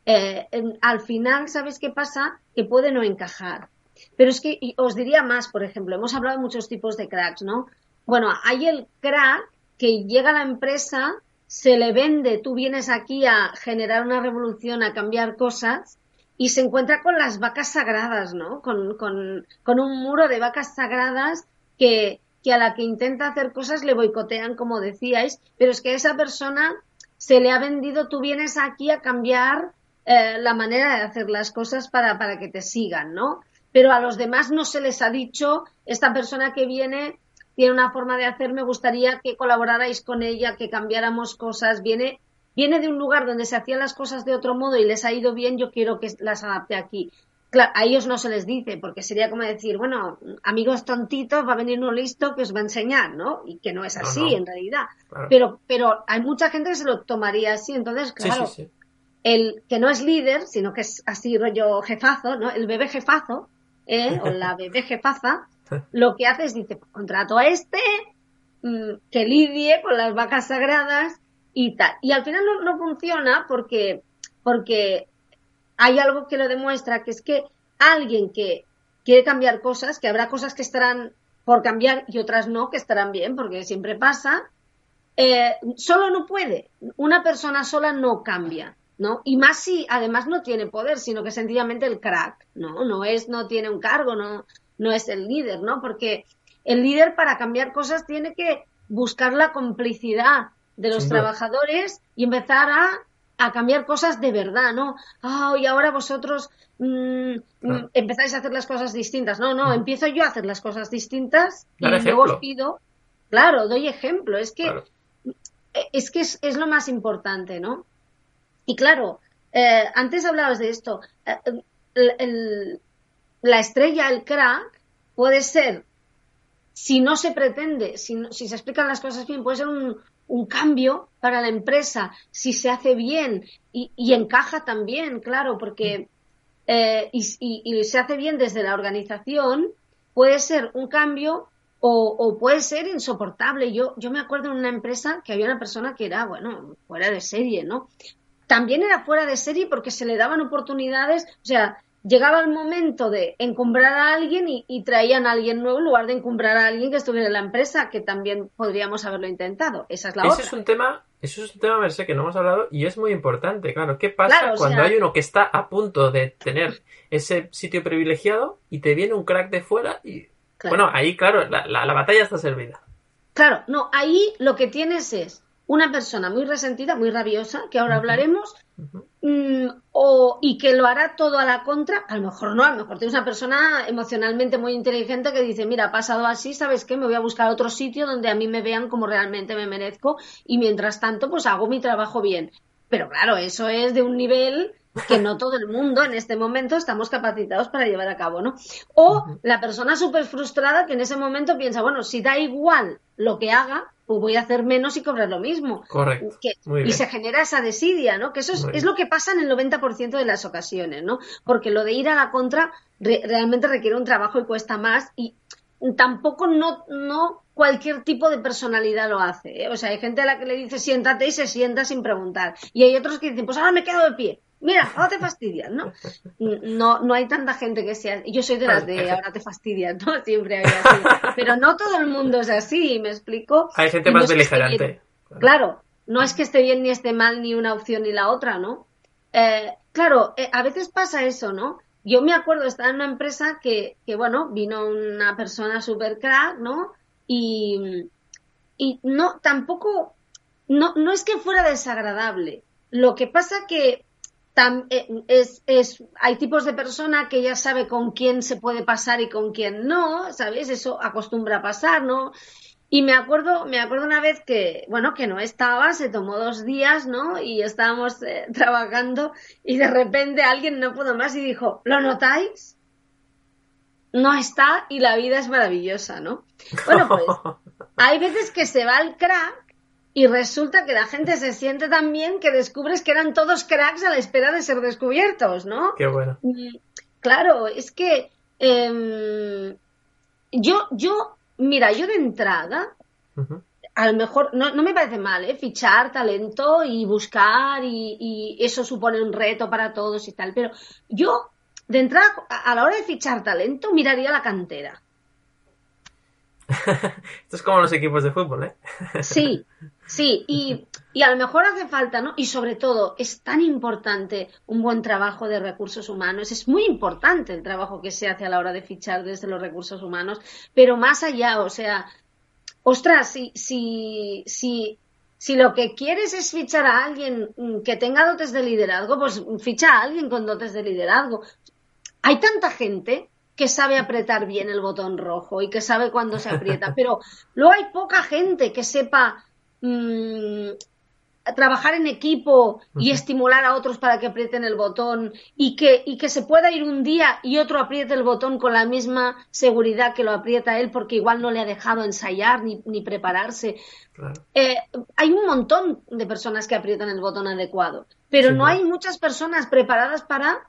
Speaker 2: eh, al final, ¿sabes qué pasa? Que puede no encajar. Pero es que os diría más, por ejemplo, hemos hablado de muchos tipos de cracks, ¿no? Bueno, hay el crack que llega a la empresa, se le vende, tú vienes aquí a generar una revolución, a cambiar cosas, y se encuentra con las vacas sagradas, ¿no? Con, con, con un muro de vacas sagradas que, que a la que intenta hacer cosas le boicotean, como decíais, pero es que a esa persona se le ha vendido, tú vienes aquí a cambiar eh, la manera de hacer las cosas para, para que te sigan, ¿no? Pero a los demás no se les ha dicho, esta persona que viene tiene una forma de hacer, me gustaría que colaborarais con ella, que cambiáramos cosas, viene, viene de un lugar donde se hacían las cosas de otro modo y les ha ido bien, yo quiero que las adapte aquí. Claro, a ellos no se les dice, porque sería como decir, bueno, amigos tontitos, va a venir uno listo que os va a enseñar, ¿no? Y que no es así, en realidad. Pero, pero hay mucha gente que se lo tomaría así, entonces, claro, el que no es líder, sino que es así rollo jefazo, ¿no? El bebé jefazo, ¿eh? o la bebé jefaza, lo que hace es dice, contrato a este, mm, que lidie con las vacas sagradas y tal. Y al final no, no, funciona porque, porque hay algo que lo demuestra, que es que alguien que quiere cambiar cosas, que habrá cosas que estarán por cambiar y otras no, que estarán bien, porque siempre pasa, eh, solo no puede. Una persona sola no cambia. ¿no? Y más si además no tiene poder, sino que sencillamente el crack, ¿no? No es, no tiene un cargo, no, no es el líder, ¿no? Porque el líder para cambiar cosas tiene que buscar la complicidad de los trabajadores y empezar a, a, cambiar cosas de verdad, ¿no? Ah, y ahora vosotros mm, mm, empezáis a hacer las cosas distintas. No, no, empiezo yo a hacer las cosas distintas y luego os pido, claro, doy ejemplo. Es que, es, que es lo más importante, ¿no? Y claro, eh, antes hablabas de esto, eh, la estrella, el crack, puede ser si no se pretende, si, si se explican las cosas bien, puede ser un, un cambio para la empresa si se hace bien y, y encaja también, claro, porque eh, y, y, se hace bien desde la organización, puede ser un cambio o, o, puede ser insoportable. Yo, yo me acuerdo en una empresa que había una persona que era, bueno, fuera de serie, ¿no? También era fuera de serie porque se le daban oportunidades, o sea, llegaba el momento de encumbrar a alguien y, traían a alguien nuevo en lugar de encumbrar a alguien que estuviera en la empresa, que también podríamos haberlo intentado. Esa es la
Speaker 1: Ese es un tema, eso es un tema, Merced, que no hemos hablado y es muy importante. Claro, ¿qué pasa cuando hay uno que está a punto de tener ese sitio privilegiado y te viene un crack de fuera y... Bueno, ahí, claro, la, la batalla está servida.
Speaker 2: Claro, no, ahí lo que tienes es una persona muy resentida, muy rabiosa, que ahora hablaremos, mm, o, y que lo hará todo a la contra, a lo mejor no, a lo mejor tienes una persona emocionalmente muy inteligente que dice, mira, ha pasado así, ¿sabes qué? Me voy a buscar otro sitio donde a mí me vean como realmente me merezco y mientras tanto, pues hago mi trabajo bien. Pero claro, eso es de un nivel que no todo el mundo en este momento estamos capacitados para llevar a cabo, ¿no? O la persona súper frustrada que en ese momento piensa, bueno, si da igual lo que haga, pues voy a hacer menos y cobrar lo mismo.
Speaker 1: Correcto.
Speaker 2: y se genera esa desidia, ¿no? Que eso es, lo que pasa en el 90% de las ocasiones, ¿no? Porque lo de ir a la contra realmente requiere un trabajo y cuesta más y tampoco no, no cualquier tipo de personalidad lo hace. ¿eh? O sea, hay gente a la que le dice siéntate y se sienta sin preguntar. Y hay otros que dicen, pues ahora me quedo de pie. Mira, ahora te fastidias, ¿no? No, no hay tanta gente que sea. Yo soy de las de ahora te fastidias, ¿no? Siempre hay así. Pero no todo el mundo es así, ¿me explico?
Speaker 1: Hay gente más beligerante.
Speaker 2: Claro, no es que esté bien ni esté mal ni una opción ni la otra, ¿no? Eh, claro, eh, a veces pasa eso, ¿no? Yo me acuerdo, estaba en una empresa que, que bueno, vino una persona super crack, ¿no? Y, y no, tampoco, no, no es que fuera desagradable. Lo que pasa que eh, es, es, hay tipos de persona que ya sabe con quién se puede pasar y con quién no, ¿sabes? Eso acostumbra a pasar, ¿no? Y me acuerdo, me acuerdo una vez que, bueno, que no estaba, se tomó dos días, ¿no? Y estábamos eh, trabajando y de repente alguien no pudo más y dijo, ¿lo notáis? No está y la vida es maravillosa, ¿no? Bueno, pues hay veces que se va el crack y resulta que la gente se siente tan bien que descubres que eran todos cracks a la espera de ser descubiertos, ¿no?
Speaker 1: Qué bueno.
Speaker 2: Claro, es que em, yo, yo, mira, yo de entrada, a lo mejor, no, no, me parece mal, ¿eh? Fichar talento y buscar y, y, eso supone un reto para todos y tal, pero yo, de entrada, a la hora de fichar talento, miraría la cantera.
Speaker 1: Esto es como los equipos de fútbol, ¿eh?
Speaker 2: Sí, sí, y, y, a lo mejor hace falta, ¿no? Y sobre todo, es tan importante un buen trabajo de recursos humanos, es muy importante el trabajo que se hace a la hora de fichar desde los recursos humanos, pero más allá, o sea, ostras, si, si, si, si lo que quieres es fichar a alguien que tenga dotes de liderazgo, pues ficha a alguien con dotes de liderazgo. Hay tanta gente que sabe apretar bien el botón rojo y que sabe cuándo se aprieta, pero luego hay poca gente que sepa mm, trabajar en equipo y estimular a otros para que aprieten el botón y que, y que se pueda ir un día y otro apriete el botón con la misma seguridad que lo aprieta él porque igual no le ha dejado ensayar ni, ni prepararse. Eh, hay un montón de personas que aprietan el botón adecuado, pero no hay muchas personas preparadas para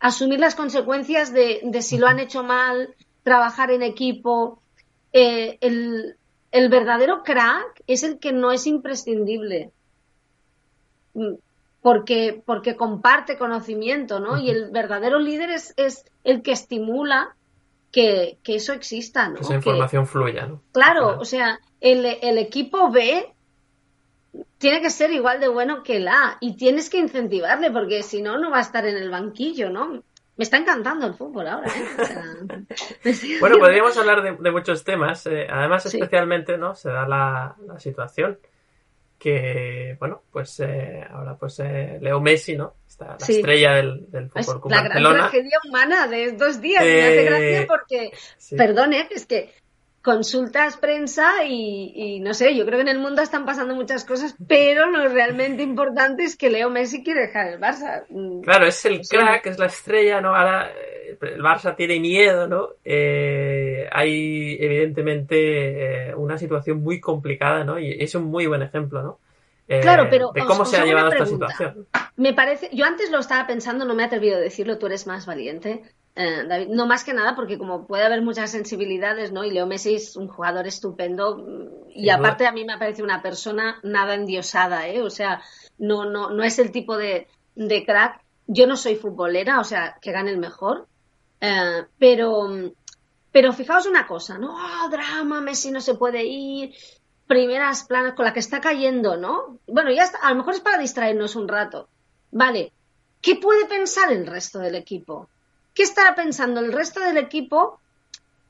Speaker 2: asumir las consecuencias de, si lo han hecho mal, trabajar en equipo. Eh, el, verdadero crack es el que no es imprescindible. Mm, porque, porque comparte conocimiento, ¿no? Y el verdadero líder es, es el que estimula que, eso exista, ¿no? Que
Speaker 1: esa información fluya, ¿no?
Speaker 2: Claro, o sea, el, el equipo ve tiene que ser igual de bueno que el A y tienes que incentivarle porque si no, no va a estar en el banquillo, ¿no? Me está encantando el fútbol ahora. ¿eh?
Speaker 1: bueno, podríamos hablar de, muchos temas. Eh, además, especialmente, ¿no? Se da la, situación que, bueno, pues eh, ahora pues Leo Messi, ¿no? Está la estrella del, del fútbol
Speaker 2: con La gran tragedia humana de dos días. Me hace gracia porque, perdón, es que consultas prensa y, no sé, yo creo que en el mundo están pasando muchas cosas, pero lo realmente importante es que Leo Messi quiere dejar el Barça.
Speaker 1: Mm, claro, es el crack, es la estrella, ¿no? Ahora eh, el Barça tiene miedo, ¿no? Eh, hay evidentemente eh, una situación muy complicada, ¿no? Y es un muy buen ejemplo, ¿no?
Speaker 2: claro, pero
Speaker 1: de cómo se ha llevado esta situación.
Speaker 2: Me parece, yo antes lo estaba pensando, no me he atrevido a decirlo, tú eres más valiente. Eh, David, no más que nada porque como puede haber muchas sensibilidades, ¿no? Y Leo Messi es un jugador estupendo mm, y aparte a mí me parece una persona nada endiosada, ¿eh? O sea, no, no, no es el tipo de, de crack. Yo no soy futbolera, o sea, que gane el mejor, eh, pero, pero fijaos una cosa, ¿no? Oh, drama, Messi no se puede ir, primeras planas con la que está cayendo, ¿no? Bueno, ya está, a lo mejor es para distraernos un rato. Vale, ¿qué puede pensar el resto del equipo? ¿Qué estará pensando el resto del equipo?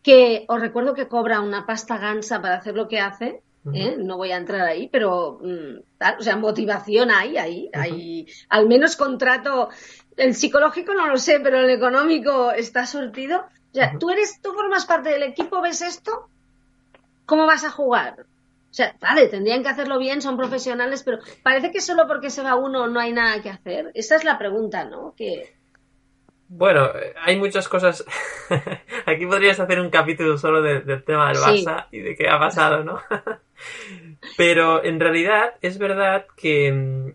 Speaker 2: Que os recuerdo que cobra una pasta gansa para hacer lo que hace. ¿eh? No voy a entrar ahí, pero mm, o sea, motivación hay, ahí, hay, al menos contrato. El psicológico no lo sé, pero el económico está sortido. O sea, tú eres, tú formas parte del equipo, ves esto, ¿cómo vas a jugar? O sea, vale, tendrían que hacerlo bien, son profesionales, pero parece que solo porque se va uno no hay nada que hacer. Esa es la pregunta, ¿no? Que,
Speaker 1: bueno, hay muchas cosas. Aquí podrías hacer un capítulo solo del tema del Barça y de qué ha pasado, ¿no? Pero en realidad es verdad que,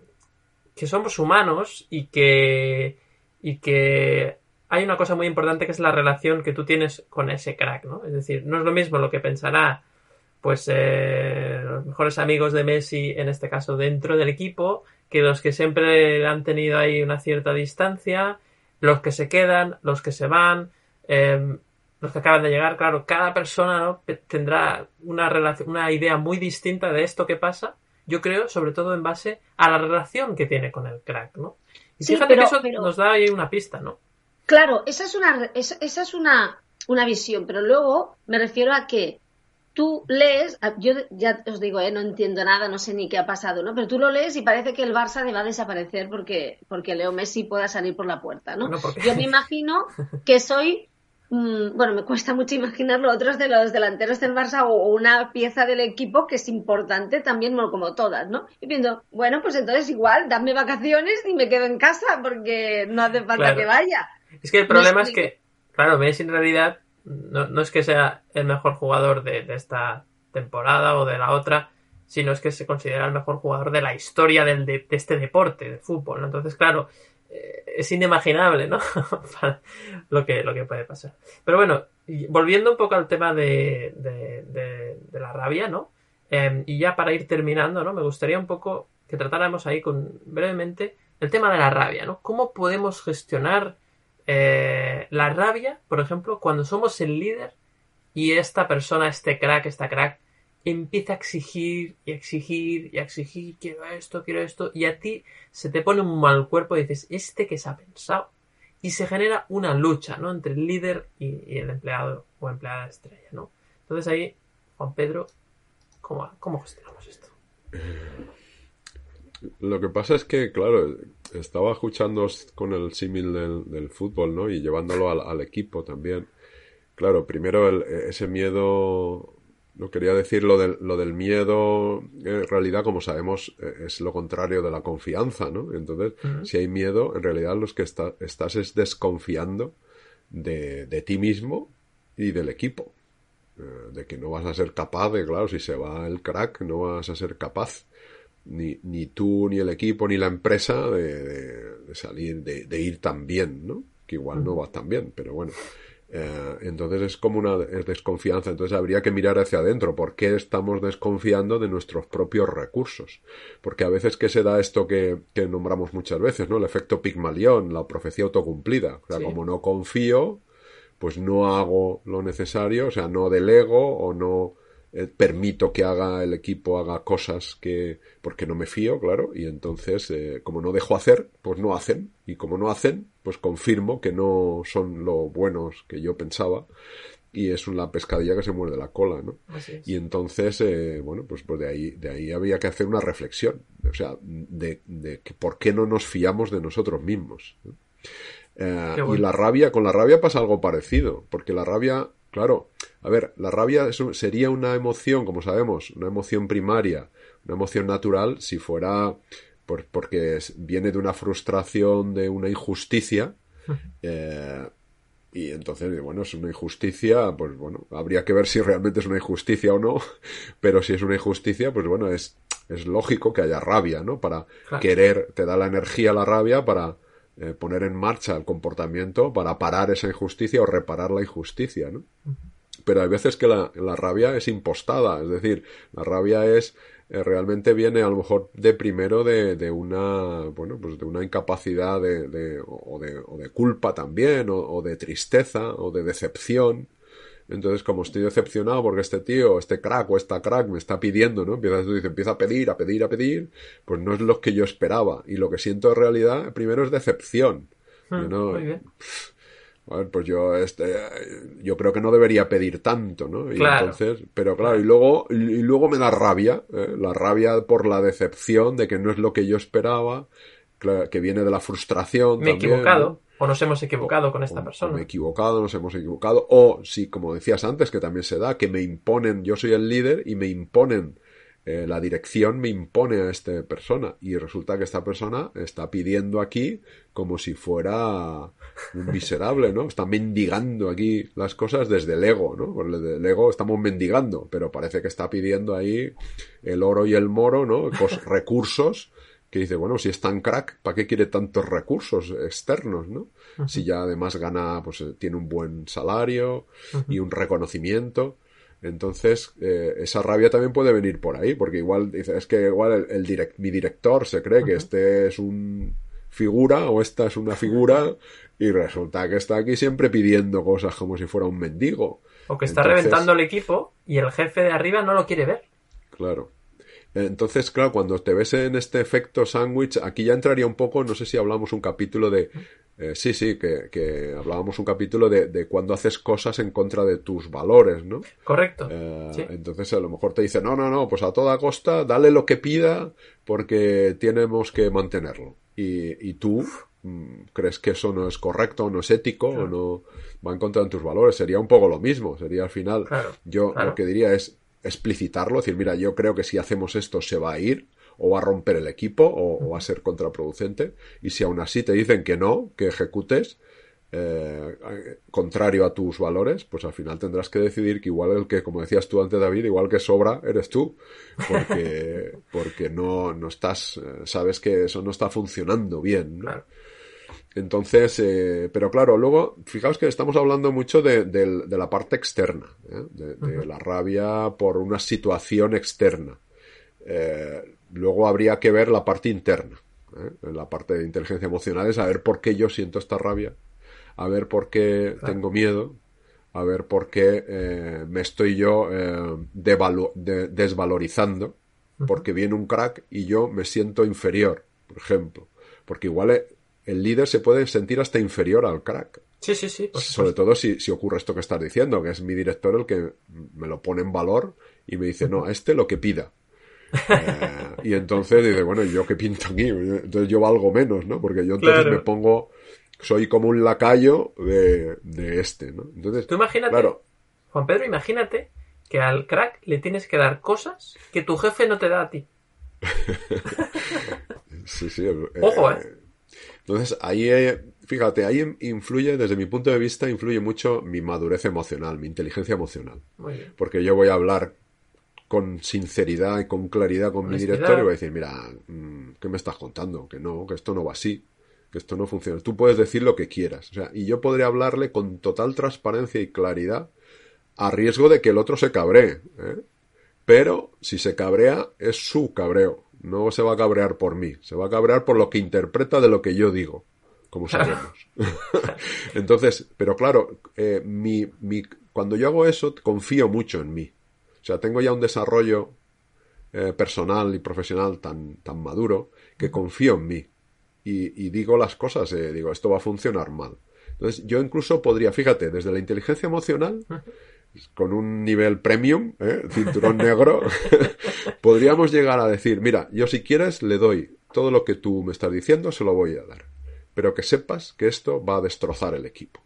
Speaker 1: que somos humanos y que, y que hay una cosa muy importante que es la relación que tú tienes con ese crack, ¿no? Es decir, no es lo mismo lo que pensará pues eh, los mejores amigos de Messi, en este caso dentro del equipo, que los que siempre han tenido ahí una cierta distancia los que se quedan, los que se van, em, los que acaban de llegar, claro, cada persona tendrá una, relación, una idea muy distinta de esto que pasa, yo creo, sobre todo en base a la relación que tiene con el crack, ¿no? Y fíjate que eso nos da ahí una pista, ¿no?
Speaker 2: Claro, esa es una, esa, esa es una, una visión, pero luego me refiero a que tú lees, yo ya os digo, eh, no entiendo nada, no sé ni qué ha pasado, ¿no? Pero tú lo lees y parece que el Barça va a desaparecer porque, porque Leo Messi pueda salir por la puerta, ¿no? yo me imagino que soy, mm, bueno, me cuesta mucho imaginarlo, otros de los delanteros del Barça o una pieza del equipo que es importante también, como todas, ¿no? Y pienso, bueno, pues entonces igual, dame vacaciones y me quedo en casa porque no hace falta que vaya.
Speaker 1: Es que el problema es que, claro, Messi en realidad no, no es que sea el mejor jugador de, esta temporada o de la otra, sino es que se considera el mejor jugador de la historia del, de, este deporte, de fútbol. Entonces, claro, eh, es inimaginable, ¿no? lo, que, lo que puede pasar. Pero bueno, volviendo un poco al tema de, de, la rabia, ¿no? Em, y ya para ir terminando, ¿no? Me gustaría un poco que tratáramos ahí con brevemente el tema de la rabia, ¿no? ¿Cómo podemos gestionar eh, la rabia, por ejemplo, cuando somos el líder y esta persona, este crack, esta crack, empieza a exigir y exigir y exigir, quiero esto, quiero esto, y a ti se te pone un mal cuerpo y dices, ¿este que se ha pensado? Y se genera una lucha, ¿no? Entre el líder y, el empleado o empleada estrella, ¿no? Entonces ahí, Juan Pedro, ¿cómo, cómo gestionamos esto?
Speaker 3: Lo que pasa es que, claro, estaba escuchando con el símil del, fútbol, ¿no? Y llevándolo al, equipo también. Claro, primero ese miedo, no quería decir lo del, lo del miedo, en realidad, como sabemos, e, es lo contrario de la confianza, ¿no? Entonces, si hay miedo, en realidad los que estás es desconfiando de, de ti mismo y del equipo eh, de que no vas a ser capaz de, claro, si se va el crack, no vas a ser capaz ni, ni tú, ni el equipo, ni la empresa de, salir, de, ir tan bien, ¿no? Que igual no va tan bien, pero bueno. Eh, entonces es como una desconfianza. Entonces habría que mirar hacia adentro. ¿Por qué estamos desconfiando de nuestros propios recursos? Porque a veces que se da esto que, que nombramos muchas veces, ¿no? El efecto Pigmalión, la profecía autocumplida. O sea, como no confío, pues no hago lo necesario, o sea, no delego o no eh, permito que haga el equipo haga cosas que porque no me fío claro y entonces eh, como no dejo hacer pues no hacen y como no hacen pues confirmo que no son lo buenos que yo pensaba y es una pescadilla que se muerde la cola no y entonces eh, bueno pues pues de ahí de ahí había que hacer una reflexión o sea de, de que por qué no nos fiamos de nosotros mismos y la rabia con la rabia pasa algo parecido porque la rabia claro A ver, la rabia sería una emoción, como sabemos, una emoción primaria, una emoción natural, si fuera porque viene de una frustración, de una injusticia, eh, y entonces, bueno, es una injusticia, pues bueno, habría que ver si realmente es una injusticia o no, pero si es una injusticia, pues bueno, es, es lógico que haya rabia, ¿no? Para querer, te da la energía la rabia para eh, poner en marcha el comportamiento, para parar esa injusticia o reparar la injusticia, ¿no? Pero hay veces que la, la rabia es impostada, es decir, la rabia es eh, realmente viene a lo mejor de primero de, de una bueno pues de una incapacidad de, de, o, de, o de culpa también o, de tristeza o de decepción. Entonces como estoy decepcionado porque este tío este crack o esta crack me está pidiendo no empieza empieza a pedir a pedir a pedir pues no es lo que yo esperaba. Y lo que siento en realidad primero es decepción.
Speaker 1: Ah, muy bien
Speaker 3: pues yo este yo creo que no debería pedir tanto, ¿no? Y entonces, pero claro, y luego y luego me da rabia, ¿eh? la rabia por la decepción de que no es lo que yo esperaba, que viene de la frustración.
Speaker 1: Me he equivocado. O nos hemos equivocado con esta persona.
Speaker 3: me he equivocado, nos hemos equivocado. O, si, como decías antes, que también se da, que me imponen, yo soy el líder y me imponen eh, la dirección me impone a esta persona y resulta que esta persona está pidiendo aquí como si fuera un miserable, ¿no? Está mendigando aquí las cosas desde el ego, ¿no? Porque desde el ego estamos mendigando, pero parece que está pidiendo ahí el oro y el moro, ¿no? recursos que dice, bueno, si es tan crack, ¿para qué quiere tantos recursos externos, no? Si ya además gana, pues eh, tiene un buen salario y un reconocimiento. Entonces, eh, esa rabia también puede venir por ahí, porque igual dice, es que igual el, mi director se cree que este es un figura o esta es una figura y resulta que está aquí siempre pidiendo cosas como si fuera un mendigo.
Speaker 1: O que está reventando el equipo y el jefe de arriba no lo quiere ver.
Speaker 3: Claro. Entonces, claro, cuando te ves en este efecto sándwich, aquí ya entraría un poco, no sé si hablamos un capítulo de... Eh, sí, sí, que, hablábamos un capítulo de, cuando haces cosas en contra de tus valores, ¿no?
Speaker 1: Correcto.
Speaker 3: Eh, entonces a lo mejor te dice, no, no, no, pues a toda costa, dale lo que pida porque tenemos que mantenerlo. Y, tú mm, crees que eso no es correcto, no es ético, o no va en contra de tus valores. Sería un poco lo mismo. Sería al final, yo lo que diría es, explicitarlo, decir, mira, yo creo que si hacemos esto se va a ir, o va a romper el equipo, o, va a ser contraproducente, y si aún así te dicen que no, que ejecutes, eh, contrario a tus valores, pues al final tendrás que decidir que igual el que, como decías tú antes, David, igual que sobra eres tú, porque, porque no, no estás, eh, sabes que eso no está funcionando bien, ¿no? Entonces, eh, pero claro, luego, fijaos que estamos hablando mucho de, la parte externa, ¿eh? de, la rabia por una situación externa. Eh, luego habría que ver la parte interna, en la parte de inteligencia emocional, es a ver por qué yo siento esta rabia, a ver por qué tengo miedo, a ver por qué me estoy yo desvalorizando, porque viene un crack y yo me siento inferior, por ejemplo. Porque igual el líder se puede sentir hasta inferior al crack.
Speaker 1: Sí, sí, sí.
Speaker 3: Sobre todo si, si, ocurre esto que estás diciendo, que es mi director el que me lo pone en valor y me dice, no, a este lo que pida. Eh, y entonces dice, bueno, ¿yo qué pinto aquí? Entonces yo valgo menos, ¿no? Porque yo entonces me pongo, soy como un lacayo de, de este, ¿no? Entonces,
Speaker 1: tú imagínate, claro, Juan Pedro, imagínate que al crack le tienes que dar cosas que tu jefe no te da a ti.
Speaker 3: sí, sí.
Speaker 1: Ojo, ¿eh?
Speaker 3: Entonces, ahí, eh, fíjate, ahí influye, desde mi punto de vista, influye mucho mi madurez emocional, mi inteligencia emocional. Porque yo voy a hablar con sinceridad y con claridad con mi director y voy a decir, mira, mm, ¿qué me estás contando? Que no, que esto no va así, que esto no funciona. Tú puedes decir lo que quieras. O sea, y yo podré hablarle con total transparencia y claridad a riesgo de que el otro se cabree. ¿eh? Pero si se cabrea, es su cabreo no se va a cabrear por mí, se va a cabrear por lo que interpreta de lo que yo digo, como sabemos. Entonces, pero claro, eh, mi, mi, cuando yo hago eso, confío mucho en mí. O sea, tengo ya un desarrollo eh, personal y profesional tan, tan maduro que confío en mí. Y, y digo las cosas, eh, digo, esto va a funcionar mal. Entonces, yo incluso podría, fíjate, desde la inteligencia emocional, con un nivel premium, ¿eh? cinturón negro, podríamos llegar a decir, mira, yo si quieres le doy todo lo que tú me estás diciendo, se lo voy a dar. Pero que sepas que esto va a destrozar el equipo.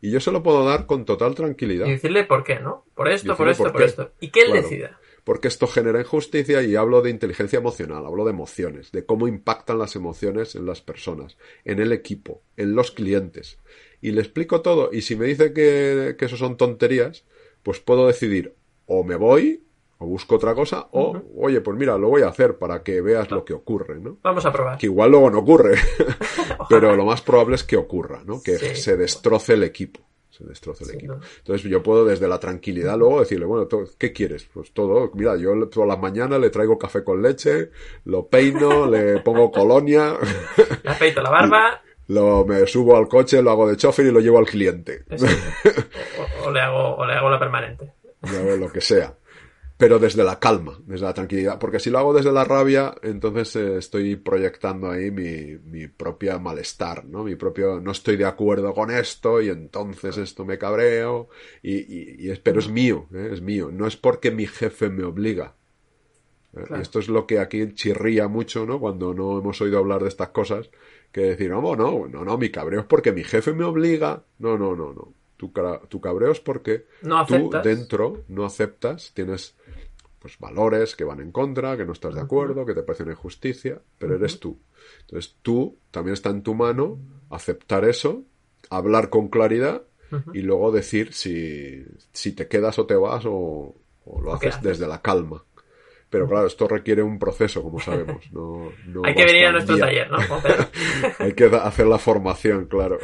Speaker 3: Y yo se lo puedo dar con total tranquilidad.
Speaker 1: Y decirle por qué, ¿no? Por esto, por esto, por, esto. Y que él decida.
Speaker 3: Porque esto genera injusticia y hablo de inteligencia emocional, hablo de emociones, de cómo impactan las emociones en las personas, en el equipo, en los clientes. Y le explico todo. Y si me dice que, que eso son tonterías, pues puedo decidir o me voy o busco otra cosa, o, oye, pues mira, lo voy a hacer para que veas lo que ocurre, ¿no?
Speaker 1: Vamos a probar.
Speaker 3: Que igual luego no ocurre, pero lo más probable es que ocurra, ¿no? Que se destroce el equipo. Se destroce el equipo. Entonces yo puedo desde la tranquilidad luego decirle, bueno, ¿qué quieres? Pues todo, mira, yo todas las mañanas le traigo café con leche, lo peino, le pongo colonia.
Speaker 1: Le afeito la barba.
Speaker 3: Lo, me subo al coche, lo hago de chofer y lo llevo al cliente.
Speaker 1: O, le hago, o le hago la permanente.
Speaker 3: lo que sea pero desde la calma, desde la tranquilidad. Porque si lo hago desde la rabia, entonces eh, estoy proyectando ahí mi, mi propia malestar, ¿no? Mi propio, no estoy de acuerdo con esto y entonces esto me cabreo. Y, y, y pero es mío, ¿eh? es mío. No es porque mi jefe me obliga. ¿eh? Esto es lo que aquí chirría mucho, ¿no? Cuando no hemos oído hablar de estas cosas. Que decir, no, no, no, no, mi cabreo es porque mi jefe me obliga. No, no, no, no. Tu, tu cabreo es porque tú dentro no aceptas, tienes pues valores que van en contra, que no estás de acuerdo, que te parece una injusticia, pero eres tú. Entonces tú también está en tu mano aceptar eso, hablar con claridad y luego decir si, si te quedas o te vas o, lo haces desde la calma. Pero claro, esto requiere un proceso, como sabemos. No,
Speaker 1: Hay que venir a nuestro taller, ¿no?
Speaker 3: Hay que hacer la formación, claro.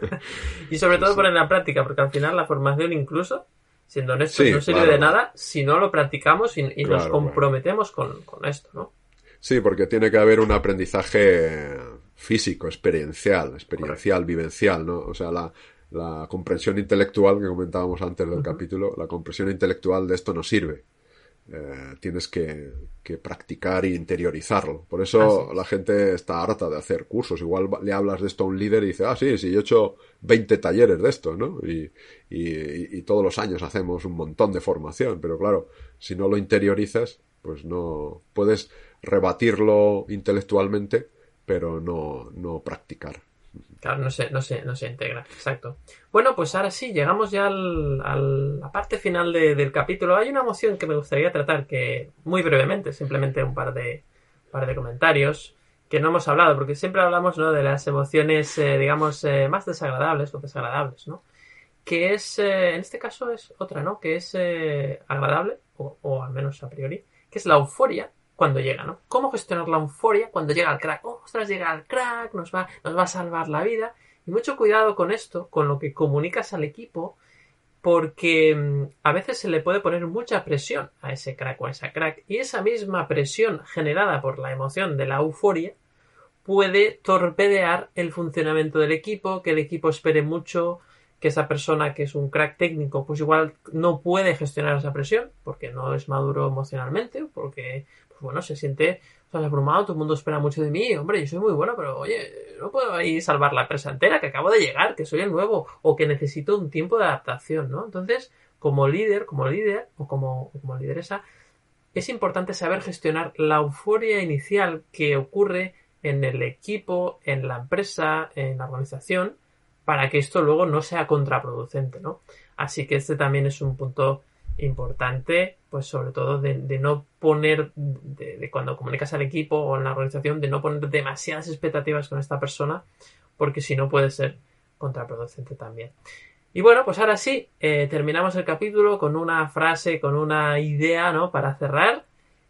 Speaker 1: y sobre todo poner en la práctica, porque al final la formación incluso Siendo honestos, no sirve de nada si no lo practicamos y, nos comprometemos con, esto, ¿no?
Speaker 3: Sí, porque tiene que haber un aprendizaje físico, experiencial, experiencial, vivencial, ¿no? O sea, la, la comprensión intelectual que comentábamos antes del capítulo, la comprensión intelectual de esto no sirve. Eh, tienes que, practicar e interiorizarlo. Por eso la gente está harta de hacer cursos. Igual le hablas de esto a un líder y dice, ah, sí, sí, yo he hecho 20 talleres de esto, ¿no? Y, y, todos los años hacemos un montón de formación. Pero claro, si no lo interiorizas, pues no puedes rebatirlo intelectualmente, pero no, no practicar.
Speaker 1: Claro, no se, no se, no se integra, exacto. Bueno, pues ahora sí, llegamos ya al, a la parte final del capítulo. Hay una moción que me gustaría tratar que, muy brevemente, simplemente un par de, par de comentarios, que no hemos hablado, porque siempre hablamos ¿no? de las emociones, eh, digamos, eh, más desagradables o desagradables, ¿no? Que es, eh, en este caso es otra, ¿no? Que es agradable, o, o al menos a priori, que es la euforia cuando llega, ¿no? ¿Cómo gestionar la euforia cuando llega el crack? Oh, ostras, llega el crack, nos va, nos va a salvar la vida. Y mucho cuidado con esto, con lo que comunicas al equipo, porque mm, a veces se le puede poner mucha presión a ese crack o a esa crack, y esa misma presión generada por la emoción de la euforia puede torpedear el funcionamiento del equipo, que el equipo espere mucho, que esa persona que es un crack técnico, pues igual no puede gestionar esa presión, porque no es maduro emocionalmente, porque bueno, se siente sea, abrumado, todo el mundo espera mucho de mí, hombre, yo soy muy bueno, pero oye, no puedo ahí salvar la empresa entera, que acabo de llegar, que soy el nuevo, o que necesito un tiempo de adaptación, ¿no? Entonces, como líder, como líder, o como, como lideresa, es importante saber gestionar la euforia inicial que ocurre en el equipo, en la empresa, en la organización, para que esto luego no sea contraproducente, ¿no? Así que este también es un punto importante, pues sobre todo de, no poner, de, cuando comunicas al equipo o en la organización, de no poner demasiadas expectativas con esta persona, porque si no puede ser contraproducente también. Y bueno, pues ahora sí, eh, terminamos el capítulo con una frase, con una idea, ¿no? Para cerrar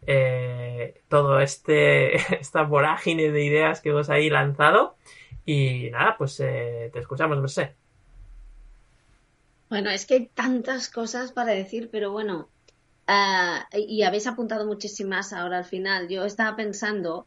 Speaker 1: eh, todo este, esta vorágine de ideas que hemos ahí lanzado. Y nada, pues eh, te escuchamos, Merced.
Speaker 2: Bueno, es que hay tantas cosas para decir, pero bueno, ah, y habéis apuntado muchísimas ahora al final. Yo estaba pensando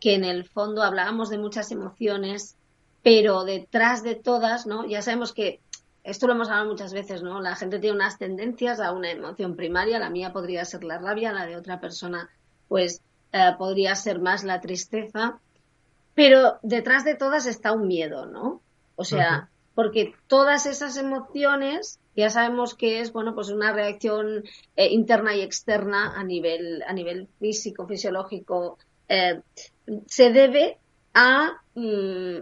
Speaker 2: que en el fondo hablábamos de muchas emociones, pero detrás de todas, ¿no? Ya sabemos que esto lo hemos hablado muchas veces, ¿no? La gente tiene unas tendencias a una emoción primaria, la mía podría ser la rabia, la de otra persona, pues eh, podría ser más la tristeza, pero detrás de todas está un miedo, ¿no? O sea, porque todas esas emociones ya sabemos que es bueno pues una reacción eh, interna y externa a nivel a nivel físico fisiológico eh, se debe a, mm,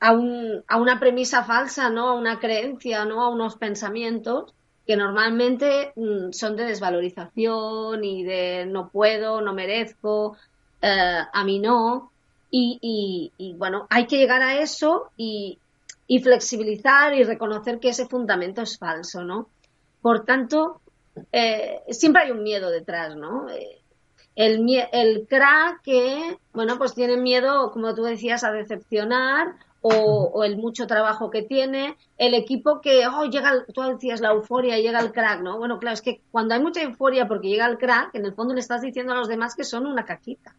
Speaker 2: a, un, a una premisa falsa, ¿no? A una creencia, ¿no? A unos pensamientos que normalmente mm, son de desvalorización y de no puedo, no merezco, eh, a mí no. Y, y, bueno, hay que llegar a eso y, y, flexibilizar y reconocer que ese fundamento es falso, ¿no? Por tanto, eh, siempre hay un miedo detrás, ¿no? Eh, el, el crack que, bueno, pues tiene miedo, como tú decías, a decepcionar o, el mucho trabajo que tiene, el equipo que, oh, llega, tú decías la euforia, llega el crack, ¿no? Bueno, claro, es que cuando hay mucha euforia porque llega el crack, en el fondo le estás diciendo a los demás que son una caquita.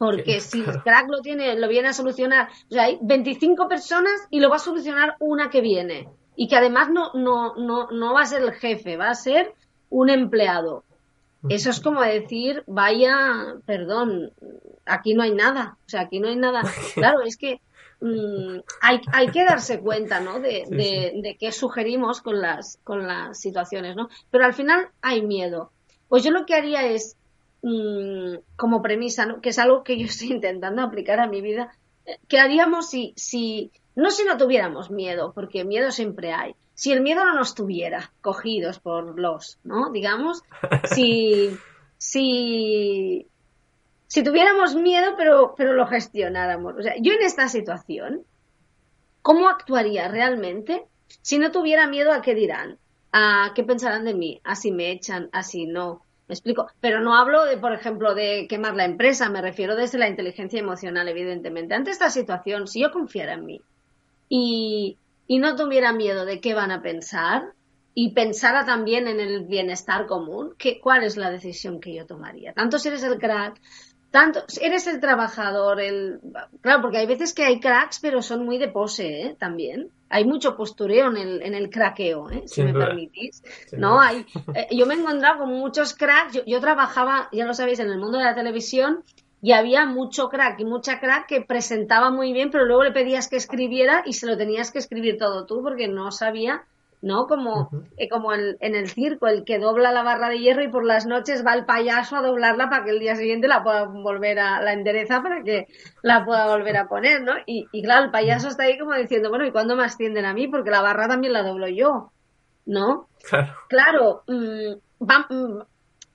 Speaker 2: Porque si el crack lo tiene, lo viene a solucionar, o sea, hay 25 personas y lo va a solucionar una que viene. Y que además no, no, no, no va a ser el jefe, va a ser un empleado. Eso es como decir, vaya, perdón, aquí no hay nada. O sea, aquí no hay nada. Claro, es que Mm, hay, hay, que darse cuenta, ¿no? De, de, qué sugerimos con las, con las situaciones, ¿no? Pero al final hay miedo. Pues yo lo que haría es, mm, como premisa, ¿no? Que es algo que yo estoy intentando aplicar a mi vida, ¿qué haríamos si, si, no si no tuviéramos miedo, porque miedo siempre hay. Si el miedo no nos tuviera cogidos por los, ¿no? Digamos, si, si, si tuviéramos miedo, pero, pero lo gestionáramos. O sea, yo en esta situación, ¿cómo actuaría realmente si no tuviera miedo a qué dirán? ¿A qué pensarán de mí? ¿A si me echan? ¿A si no? Me explico. Pero no hablo de, por ejemplo, de quemar la empresa, me refiero desde la inteligencia emocional, evidentemente. Ante esta situación, si yo confiara en mí y, y no tuviera miedo de qué van a pensar, y pensara también en el bienestar común, ¿qué, ¿cuál es la decisión que yo tomaría? Tanto si eres el crack, tanto, eres el trabajador, el... Claro, porque hay veces que hay cracks, pero son muy de pose, ¿eh? También. Hay mucho postureo en el, en el craqueo, ¿eh? Si me permitís. ¿No? Hay, eh, yo me he encontrado con muchos cracks. Yo, yo trabajaba, ya lo sabéis, en el mundo de la televisión y había mucho crack y mucha crack que presentaba muy bien, pero luego le pedías que escribiera y se lo tenías que escribir todo tú porque no sabía ¿no? Como, eh, como en, el circo, el que dobla la barra de hierro y por las noches va el payaso a doblarla para que el día siguiente la pueda volver a, la endereza para que la pueda volver a poner, ¿no? Y, y claro, el payaso está ahí como diciendo, bueno, ¿y cuándo me ascienden a mí? Porque la barra también la doblo yo, ¿no? Claro. Claro, mm, mm,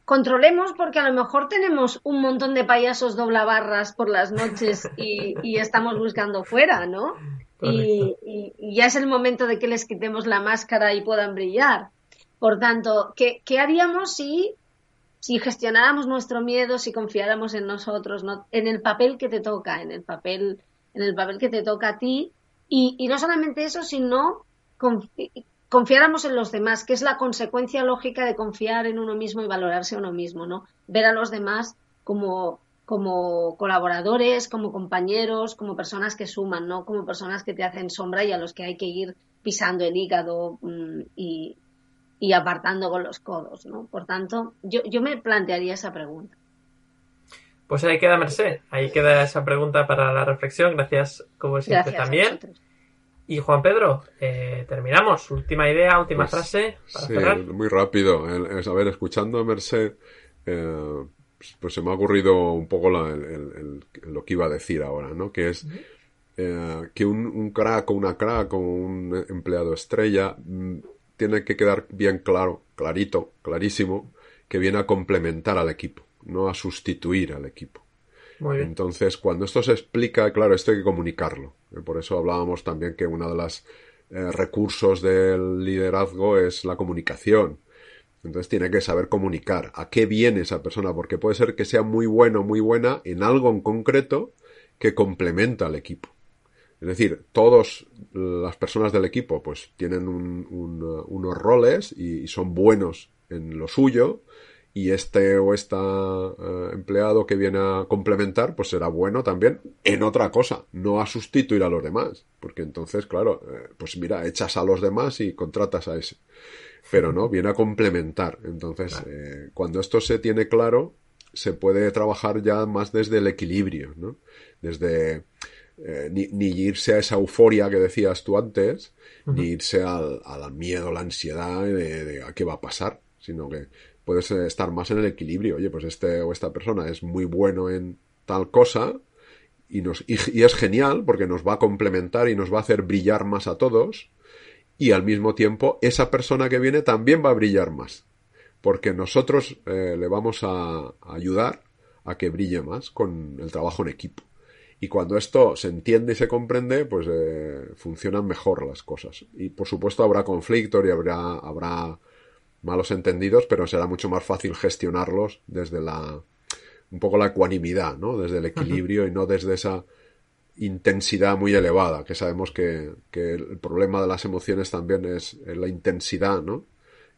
Speaker 2: controlemos porque a lo mejor tenemos un montón de payasos doblabarras por las noches y, y estamos buscando fuera, ¿no? Y, ya es el momento de que les quitemos la máscara y puedan brillar. Por tanto, ¿qué, haríamos si, si gestionáramos nuestro miedo, si confiáramos en nosotros, ¿no? en el papel que te toca, en el papel, en el papel que te toca a ti? Y, no solamente eso, sino confiáramos en los demás, que es la consecuencia lógica de confiar en uno mismo y valorarse a uno mismo, ¿no? Ver a los demás como como colaboradores, como compañeros, como personas que suman, no como personas que te hacen sombra y a los que hay que ir pisando el hígado mm, y, apartando con los codos, ¿no? Por tanto, yo, yo me plantearía esa pregunta.
Speaker 1: Pues ahí queda Merced, ahí queda esa pregunta para la reflexión, gracias como siempre también. Y Juan Pedro, eh, terminamos. Última idea, última frase.
Speaker 3: sí, muy rápido. a ver, escuchando a Merced, eh, pues se me ha ocurrido un poco lo que iba a decir ahora, ¿no? Que es eh, que un, crack o una crack o un empleado estrella mm, tiene que quedar bien claro, clarito, clarísimo, que viene a complementar al equipo, no a sustituir al equipo. Entonces, cuando esto se explica, claro, esto hay que comunicarlo. Eh, por eso hablábamos también que uno de los eh, recursos del liderazgo es la comunicación entonces tiene que saber comunicar a qué viene esa persona, porque puede ser que sea muy bueno, muy buena en algo en concreto que complementa al equipo. Es decir, todas las personas del equipo pues tienen unos roles y, son buenos en lo suyo y este o esta eh, empleado que viene a complementar pues será bueno también en otra cosa, no a sustituir a los demás, porque entonces, claro, eh, pues mira, echas a los demás y contratas a ese pero no, viene a complementar. Entonces, eh, cuando esto se tiene claro, se puede trabajar ya más desde el equilibrio, ¿no? Desde eh, ni, irse a esa euforia que decías tú antes, ni irse al, al, miedo, la ansiedad de, a qué va a pasar, sino que puedes estar más en el equilibrio. Oye, pues este o esta persona es muy bueno en tal cosa y, nos, y, es genial porque nos va a complementar y nos va a hacer brillar más a todos y al mismo tiempo esa persona que viene también va a brillar más porque nosotros eh, le vamos a, ayudar a que brille más con el trabajo en equipo. Y cuando esto se entiende y se comprende, pues eh, funcionan mejor las cosas. Y por supuesto habrá conflictos y habrá, habrá malos entendidos, pero será mucho más fácil gestionarlos desde la, un poco la ecuanimidad, ¿no? Desde el equilibrio y no desde esa intensidad muy elevada, que sabemos que, que, el problema de las emociones también es la intensidad, ¿no?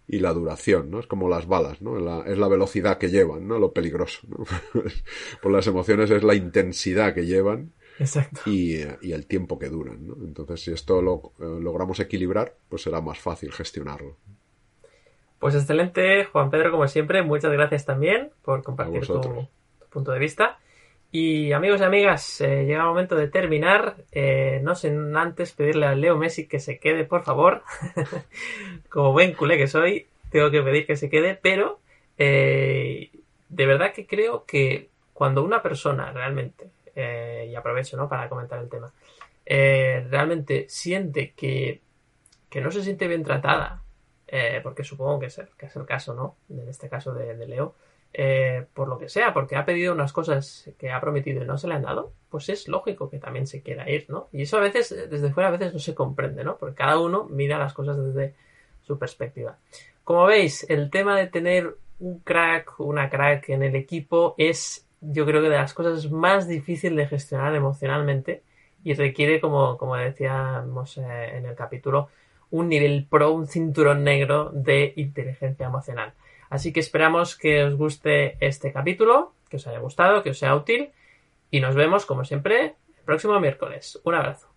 Speaker 3: Y la duración, ¿no? Es como las balas, ¿no? es la velocidad que llevan, ¿no? Lo peligroso, ¿no? Por las emociones es la intensidad que llevan
Speaker 1: Exacto.
Speaker 3: Y, y, el tiempo que duran, ¿no? Entonces, si esto lo eh, logramos equilibrar, pues será más fácil gestionarlo.
Speaker 1: Pues excelente, Juan Pedro, como siempre, muchas gracias también por compartir tu, punto de vista. Y amigos y amigas, eh, llega el momento de terminar. Eh, no sin antes pedirle a Leo Messi que se quede, por favor. Como buen culé que soy, tengo que pedir que se quede, pero eh, de verdad que creo que cuando una persona realmente, y aprovecho ¿no? para comentar el tema, realmente siente que, que no se siente bien tratada, porque supongo que es, el, que es el caso, ¿no? En este caso de Leo eh, por lo que sea, porque ha pedido unas cosas que ha prometido y no se le han dado, pues es lógico que también se quiera ir, ¿no? Y eso a veces, desde fuera, a veces no se comprende, ¿no? Porque cada uno mira las cosas desde su perspectiva. Como veis, el tema de tener un crack, una crack en el equipo es, yo creo que de las cosas más difíciles de gestionar emocionalmente y requiere, como, como decíamos eh, en el capítulo, un nivel pro, un cinturón negro de inteligencia emocional. Así que esperamos que os guste este capítulo, que os haya gustado, que os sea útil y nos vemos como siempre el próximo miércoles. Un abrazo.